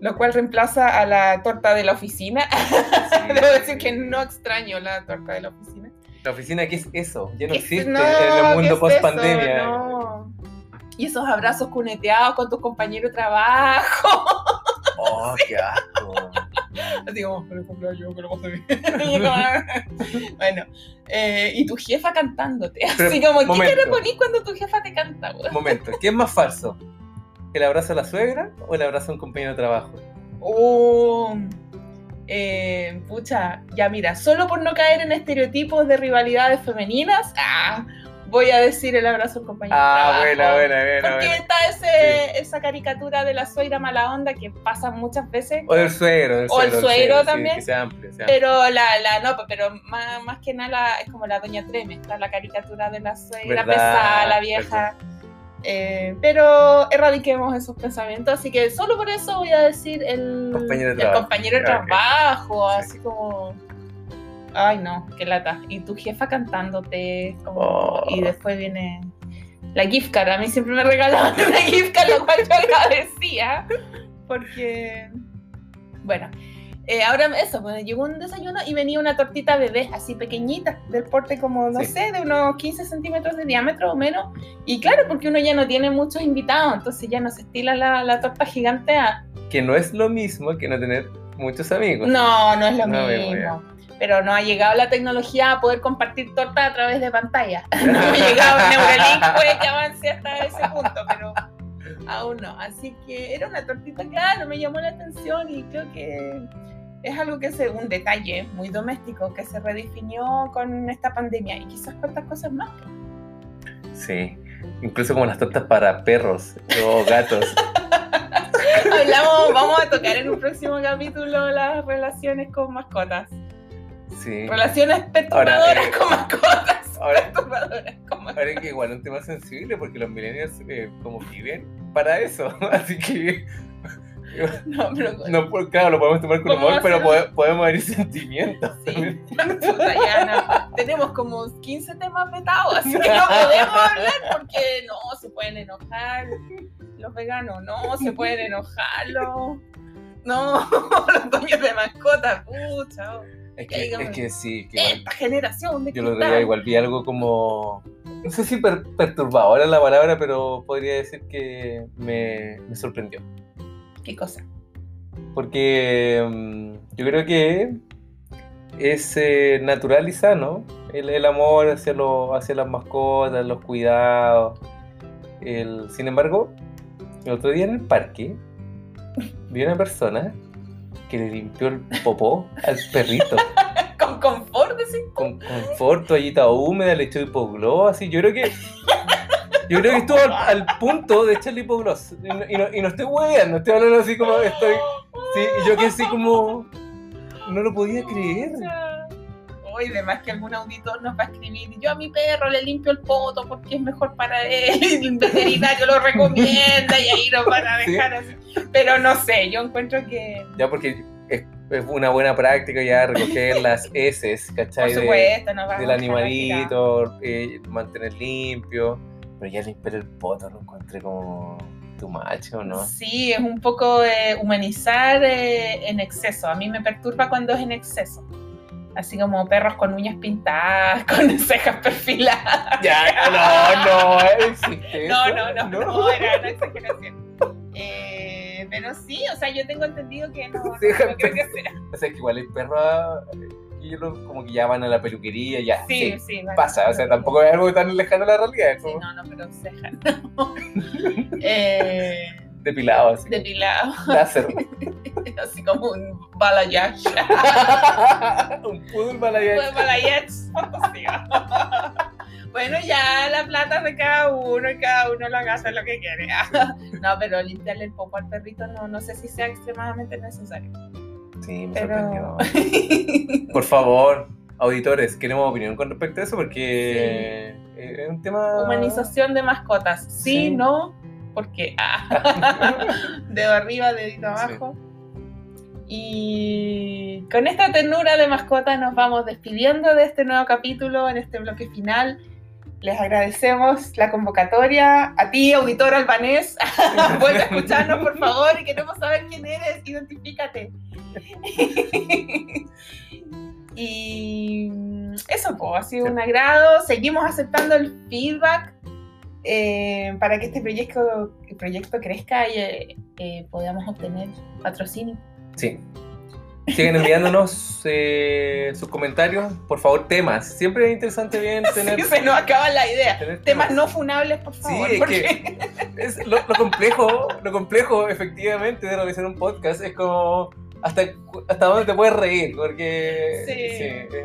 lo cual reemplaza a la torta de la oficina. Debo decir que no extraño la torta de la oficina. La oficina, ¿qué es eso? Ya no ¿Qué- existe no, en el ¿qué mundo es post eso? pandemia. No. Y esos abrazos cuneteados con tus compañeros de trabajo. Oh, qué asco. Así como, ejemplo, yo que lo pasé bien. Bueno, eh, y tu jefa cantándote. Pero, Así como, ¿qué te reponís cuando tu jefa te canta? güey? Momento, ¿qué es más falso? ¿El abrazo a la suegra o el abrazo a un compañero de trabajo? Oh, eh, pucha, ya mira, solo por no caer en estereotipos de rivalidades femeninas, ah, voy a decir el abrazo al compañero. de Ah, trabajo. buena, buena, buena. Porque buena. está ese, esa caricatura de la suegra mala onda que pasa muchas veces. O del suegro. del O el suegro también. amplio. amplio. Pero la, la no, pero más, más que nada la- es como la doña Treme, está la caricatura de la suegra pesada, la vieja. Eh, pero erradiquemos esos pensamientos, así que solo por eso voy a decir el Compañero de el trabajo. compañero de Ah, trabajo, Sí. así como ay no, qué lata. Y tu jefa cantándote como, Oh. y después viene la gift card, a mí siempre me regalaban una gift card, lo cual yo agradecía, porque bueno, eh, ahora eso, pues, llegó un desayuno y venía una tortita bebé, así pequeñita, del porte como, no Sí. sé, de unos 15 centímetros de diámetro o menos. Y claro, porque uno ya no tiene muchos invitados, entonces ya no se estila la, la torta gigante. a- Que no es lo mismo que no tener muchos amigos. No, no es lo No, mismo. Pero no ha llegado la tecnología a poder compartir torta a través de pantalla. No ha llegado Neuralink, puede que avance hasta ese punto, pero aún no. Así que era una tortita, claro, me llamó la atención y creo que es algo que es un detalle muy doméstico que se redefinió con esta pandemia y quizás cuántas cosas más. Sí. Incluso como las tortas para perros o gatos. Hablamos, vamos a tocar en un próximo capítulo las relaciones con mascotas. Sí. Relaciones perturbadoras Ahora, eh, con mascotas. Ahora, Perturbadoras con mascotas. ahora que igual un tema sensible porque los millennials eh, como viven para eso. Así que No, pero no, pues, claro, lo podemos tomar con ¿Cómo humor, pero pode- podemos herir sentimientos. Sí. también. Puta, ya no. Tenemos como 15 temas vetados, así que no podemos hablar porque no se pueden enojar los veganos, no se pueden enojar los. No, los dueños de mascotas, pucha. Es que, Dígame. es que sí, que igual- Esta generación de yo lo día igual vi algo como, no sé si per- perturbadora es la palabra, pero podría decir que me, me sorprendió. ¿Qué cosa? Porque mm, yo creo que es eh, natural y sano el, el amor hacia, lo- hacia las mascotas, los cuidados. El, sin embargo, el otro día en el parque vi una persona que le limpió el popó al perrito Con confort, decís. con confort, toallita húmeda, le echó hipogloss, así. Yo creo que. Yo creo que estuvo al, al punto de echarle hipogloss. Y no, y no, y no estoy hueveando, estoy hablando así como estoy. Sí, y yo que así como. No lo podía creer. Hoy, además que algún auditor nos va a escribir, yo a mi perro le limpio el poto porque es mejor para él, y el veterinario lo recomienda y ahí nos van a Sí. dejar así. Pero no sé, yo encuentro que, Ya porque es, es una buena práctica ya recoger las heces, por ¿cachai? De- supuesto, vamos del animalito, eh, mantener limpio. Pero ya limpiar el poto lo encontré como tu macho, ¿no? Sí, es un poco eh, humanizar eh, en exceso. A mí me perturba cuando es en exceso. Así como perros con uñas pintadas, con cejas perfiladas. Ya, no, no, existe No, eso, no, no, no, era una exageración. Eh, pero sí, o sea, yo tengo entendido que no, no, Cejas no creo que sea. O sea, que igual perros y ellos como que ya van a la peluquería, ya. Sí, sí, sí. vale. pasa, o sea, tampoco es algo tan lejano a la realidad, Sí, no, no, pero ceja, no. eh, depilado así. depilado, Láser. así como un balayage. Un poodle balayage. Pues balayage. Bueno, ya la plata es de cada uno y cada uno lo haga hacer lo que quiere. No, pero limpiarle el popo al perrito no, no sé si sea extremadamente necesario. Sí, me Pero... sorprendió. Por favor, auditores, queremos opinión con respecto a eso porque es un tema. Humanización de mascotas. Sí, Sí. no, porque ah. dedo arriba, dedito abajo. Y con esta ternura de mascota nos vamos despidiendo de este nuevo capítulo en este bloque final. Les agradecemos la convocatoria. A ti, auditor albanés, vuelve a escucharnos, por favor, y queremos saber quién eres. Identifícate. y eso, pues, ha sido Sí. un agrado. Seguimos aceptando el feedback eh, para que este proyecto, proyecto crezca y eh, eh, podamos obtener patrocinio. Sí. Sigan enviándonos eh, sus comentarios, por favor, temas. Siempre es interesante bien tener. Sí, se nos acaba la idea. tener Temas no funables, por favor. es porque- Es lo, lo complejo, lo complejo efectivamente de realizar un podcast es como hasta, hasta dónde te puedes reír, porque Sí.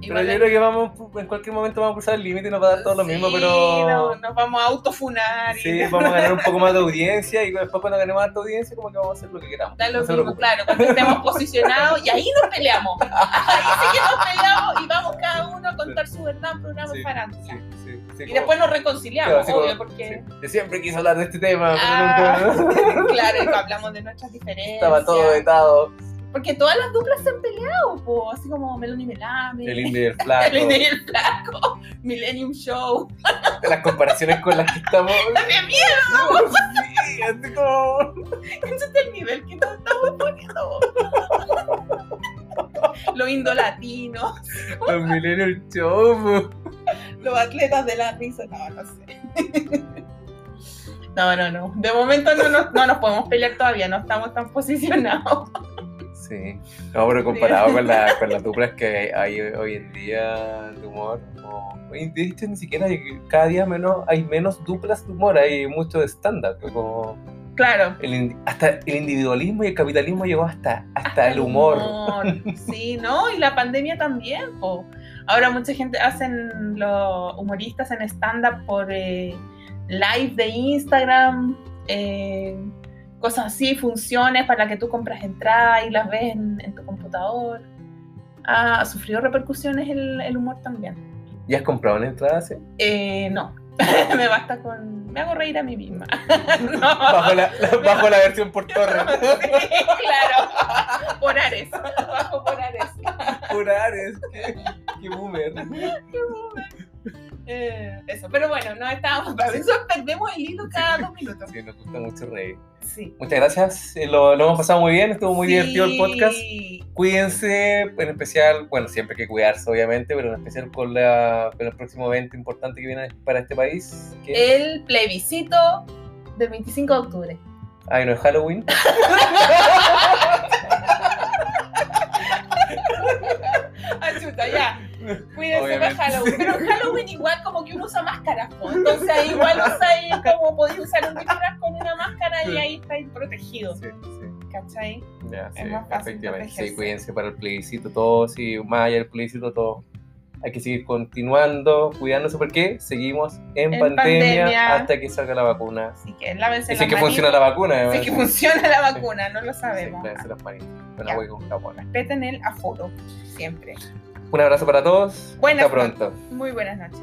Pero yo creo que vamos en cualquier momento vamos a cruzar el límite y nos va a dar todo lo mismo, pero no, nos vamos a autofunar. y- sí, vamos a ganar un poco más de audiencia y después cuando ganemos más de audiencia como que vamos a hacer lo que queramos. Da lo No mismo, claro, cuando estemos posicionados y ahí nos peleamos. Ahí sí que nos peleamos y vamos cada uno a contar su verdad en programa Sí, farándula. sí, Y como- después nos reconciliamos, claro, así como- obvio, porque yo siempre quise hablar de este tema, Ah, pero nunca claro, y hablamos de nuestras diferencias. estaba todo vetado. Porque todas las duplas se han peleado, po, así como Melanie Melame, El y el flaco, el Indy y el Flaco, Millennium Show. las comparaciones con las que estamos. ¡Qué miedo! Sí, así como. Ese es el nivel que nos estamos poniendo. Los indolatinos, Los Millennial Show. los atletas de la risa, no, no sé. No, no, no. De momento no nos, no nos podemos pelear todavía, no estamos tan posicionados. Sí, no, pero comparado con, la, con las duplas que hay hoy en día de humor, oye, de hecho ni siquiera hay, cada día menos, hay menos duplas de humor, hay mucho de stand-up, como Claro. el, hasta el individualismo y el capitalismo llegó hasta, hasta, el humor. Sí, ¿no? Y la pandemia también, po. Ahora mucha gente hacen los humoristas en stand-up por eh, live de Instagram, eh, cosas así, funciones para que tú compras entradas y las ves en, en tu computador. Ha sufrido repercusiones el, el humor también. ¿Ya has comprado una entrada así? Eh, no, me basta con... Me hago reír a mí misma. no. Bajo la, la- bajo la versión por torre. Sí, claro, por Ares, bajo por Ares. Por Ares, qué, qué boomer. Eh, eso, pero bueno, no estábamos. A veces perdemos el hilo cada dos minutos. Sí, nos gusta mucho reír. Sí. Muchas gracias, eh, lo, lo hemos pasado muy bien, estuvo muy divertido el podcast. Sí. Cuídense, en especial, bueno, siempre hay que cuidarse, obviamente, pero en especial con, la, con el próximo evento importante que viene para este país, que El plebiscito del 25 de octubre. ay, no es Halloween. Ah, chuta, ya. Cuídense de Obviamente. Halloween. Pero en Halloween igual como que uno usa máscaras. po. Entonces ahí igual usáis como podéis usar un disfraz con una máscara y Sí. ahí estáis protegidos. Sí, sí, ¿Cachai? ya, Es sí, más fácil efectivamente. Sí, protegerse. cuídense para el plebiscito, todos, y más allá del plebiscito, todo. Hay que seguir continuando, cuidándose porque seguimos en, En pandemia, pandemia. hasta que salga la vacuna. Así que lávense Y las que funciona la vacuna, además. que funciona la Sí. vacuna, no lo Sí, sabemos. lávense las manitas. Respeten el aforo, siempre. Un abrazo para todos. Buenas Hasta pronto. Muy buenas noches.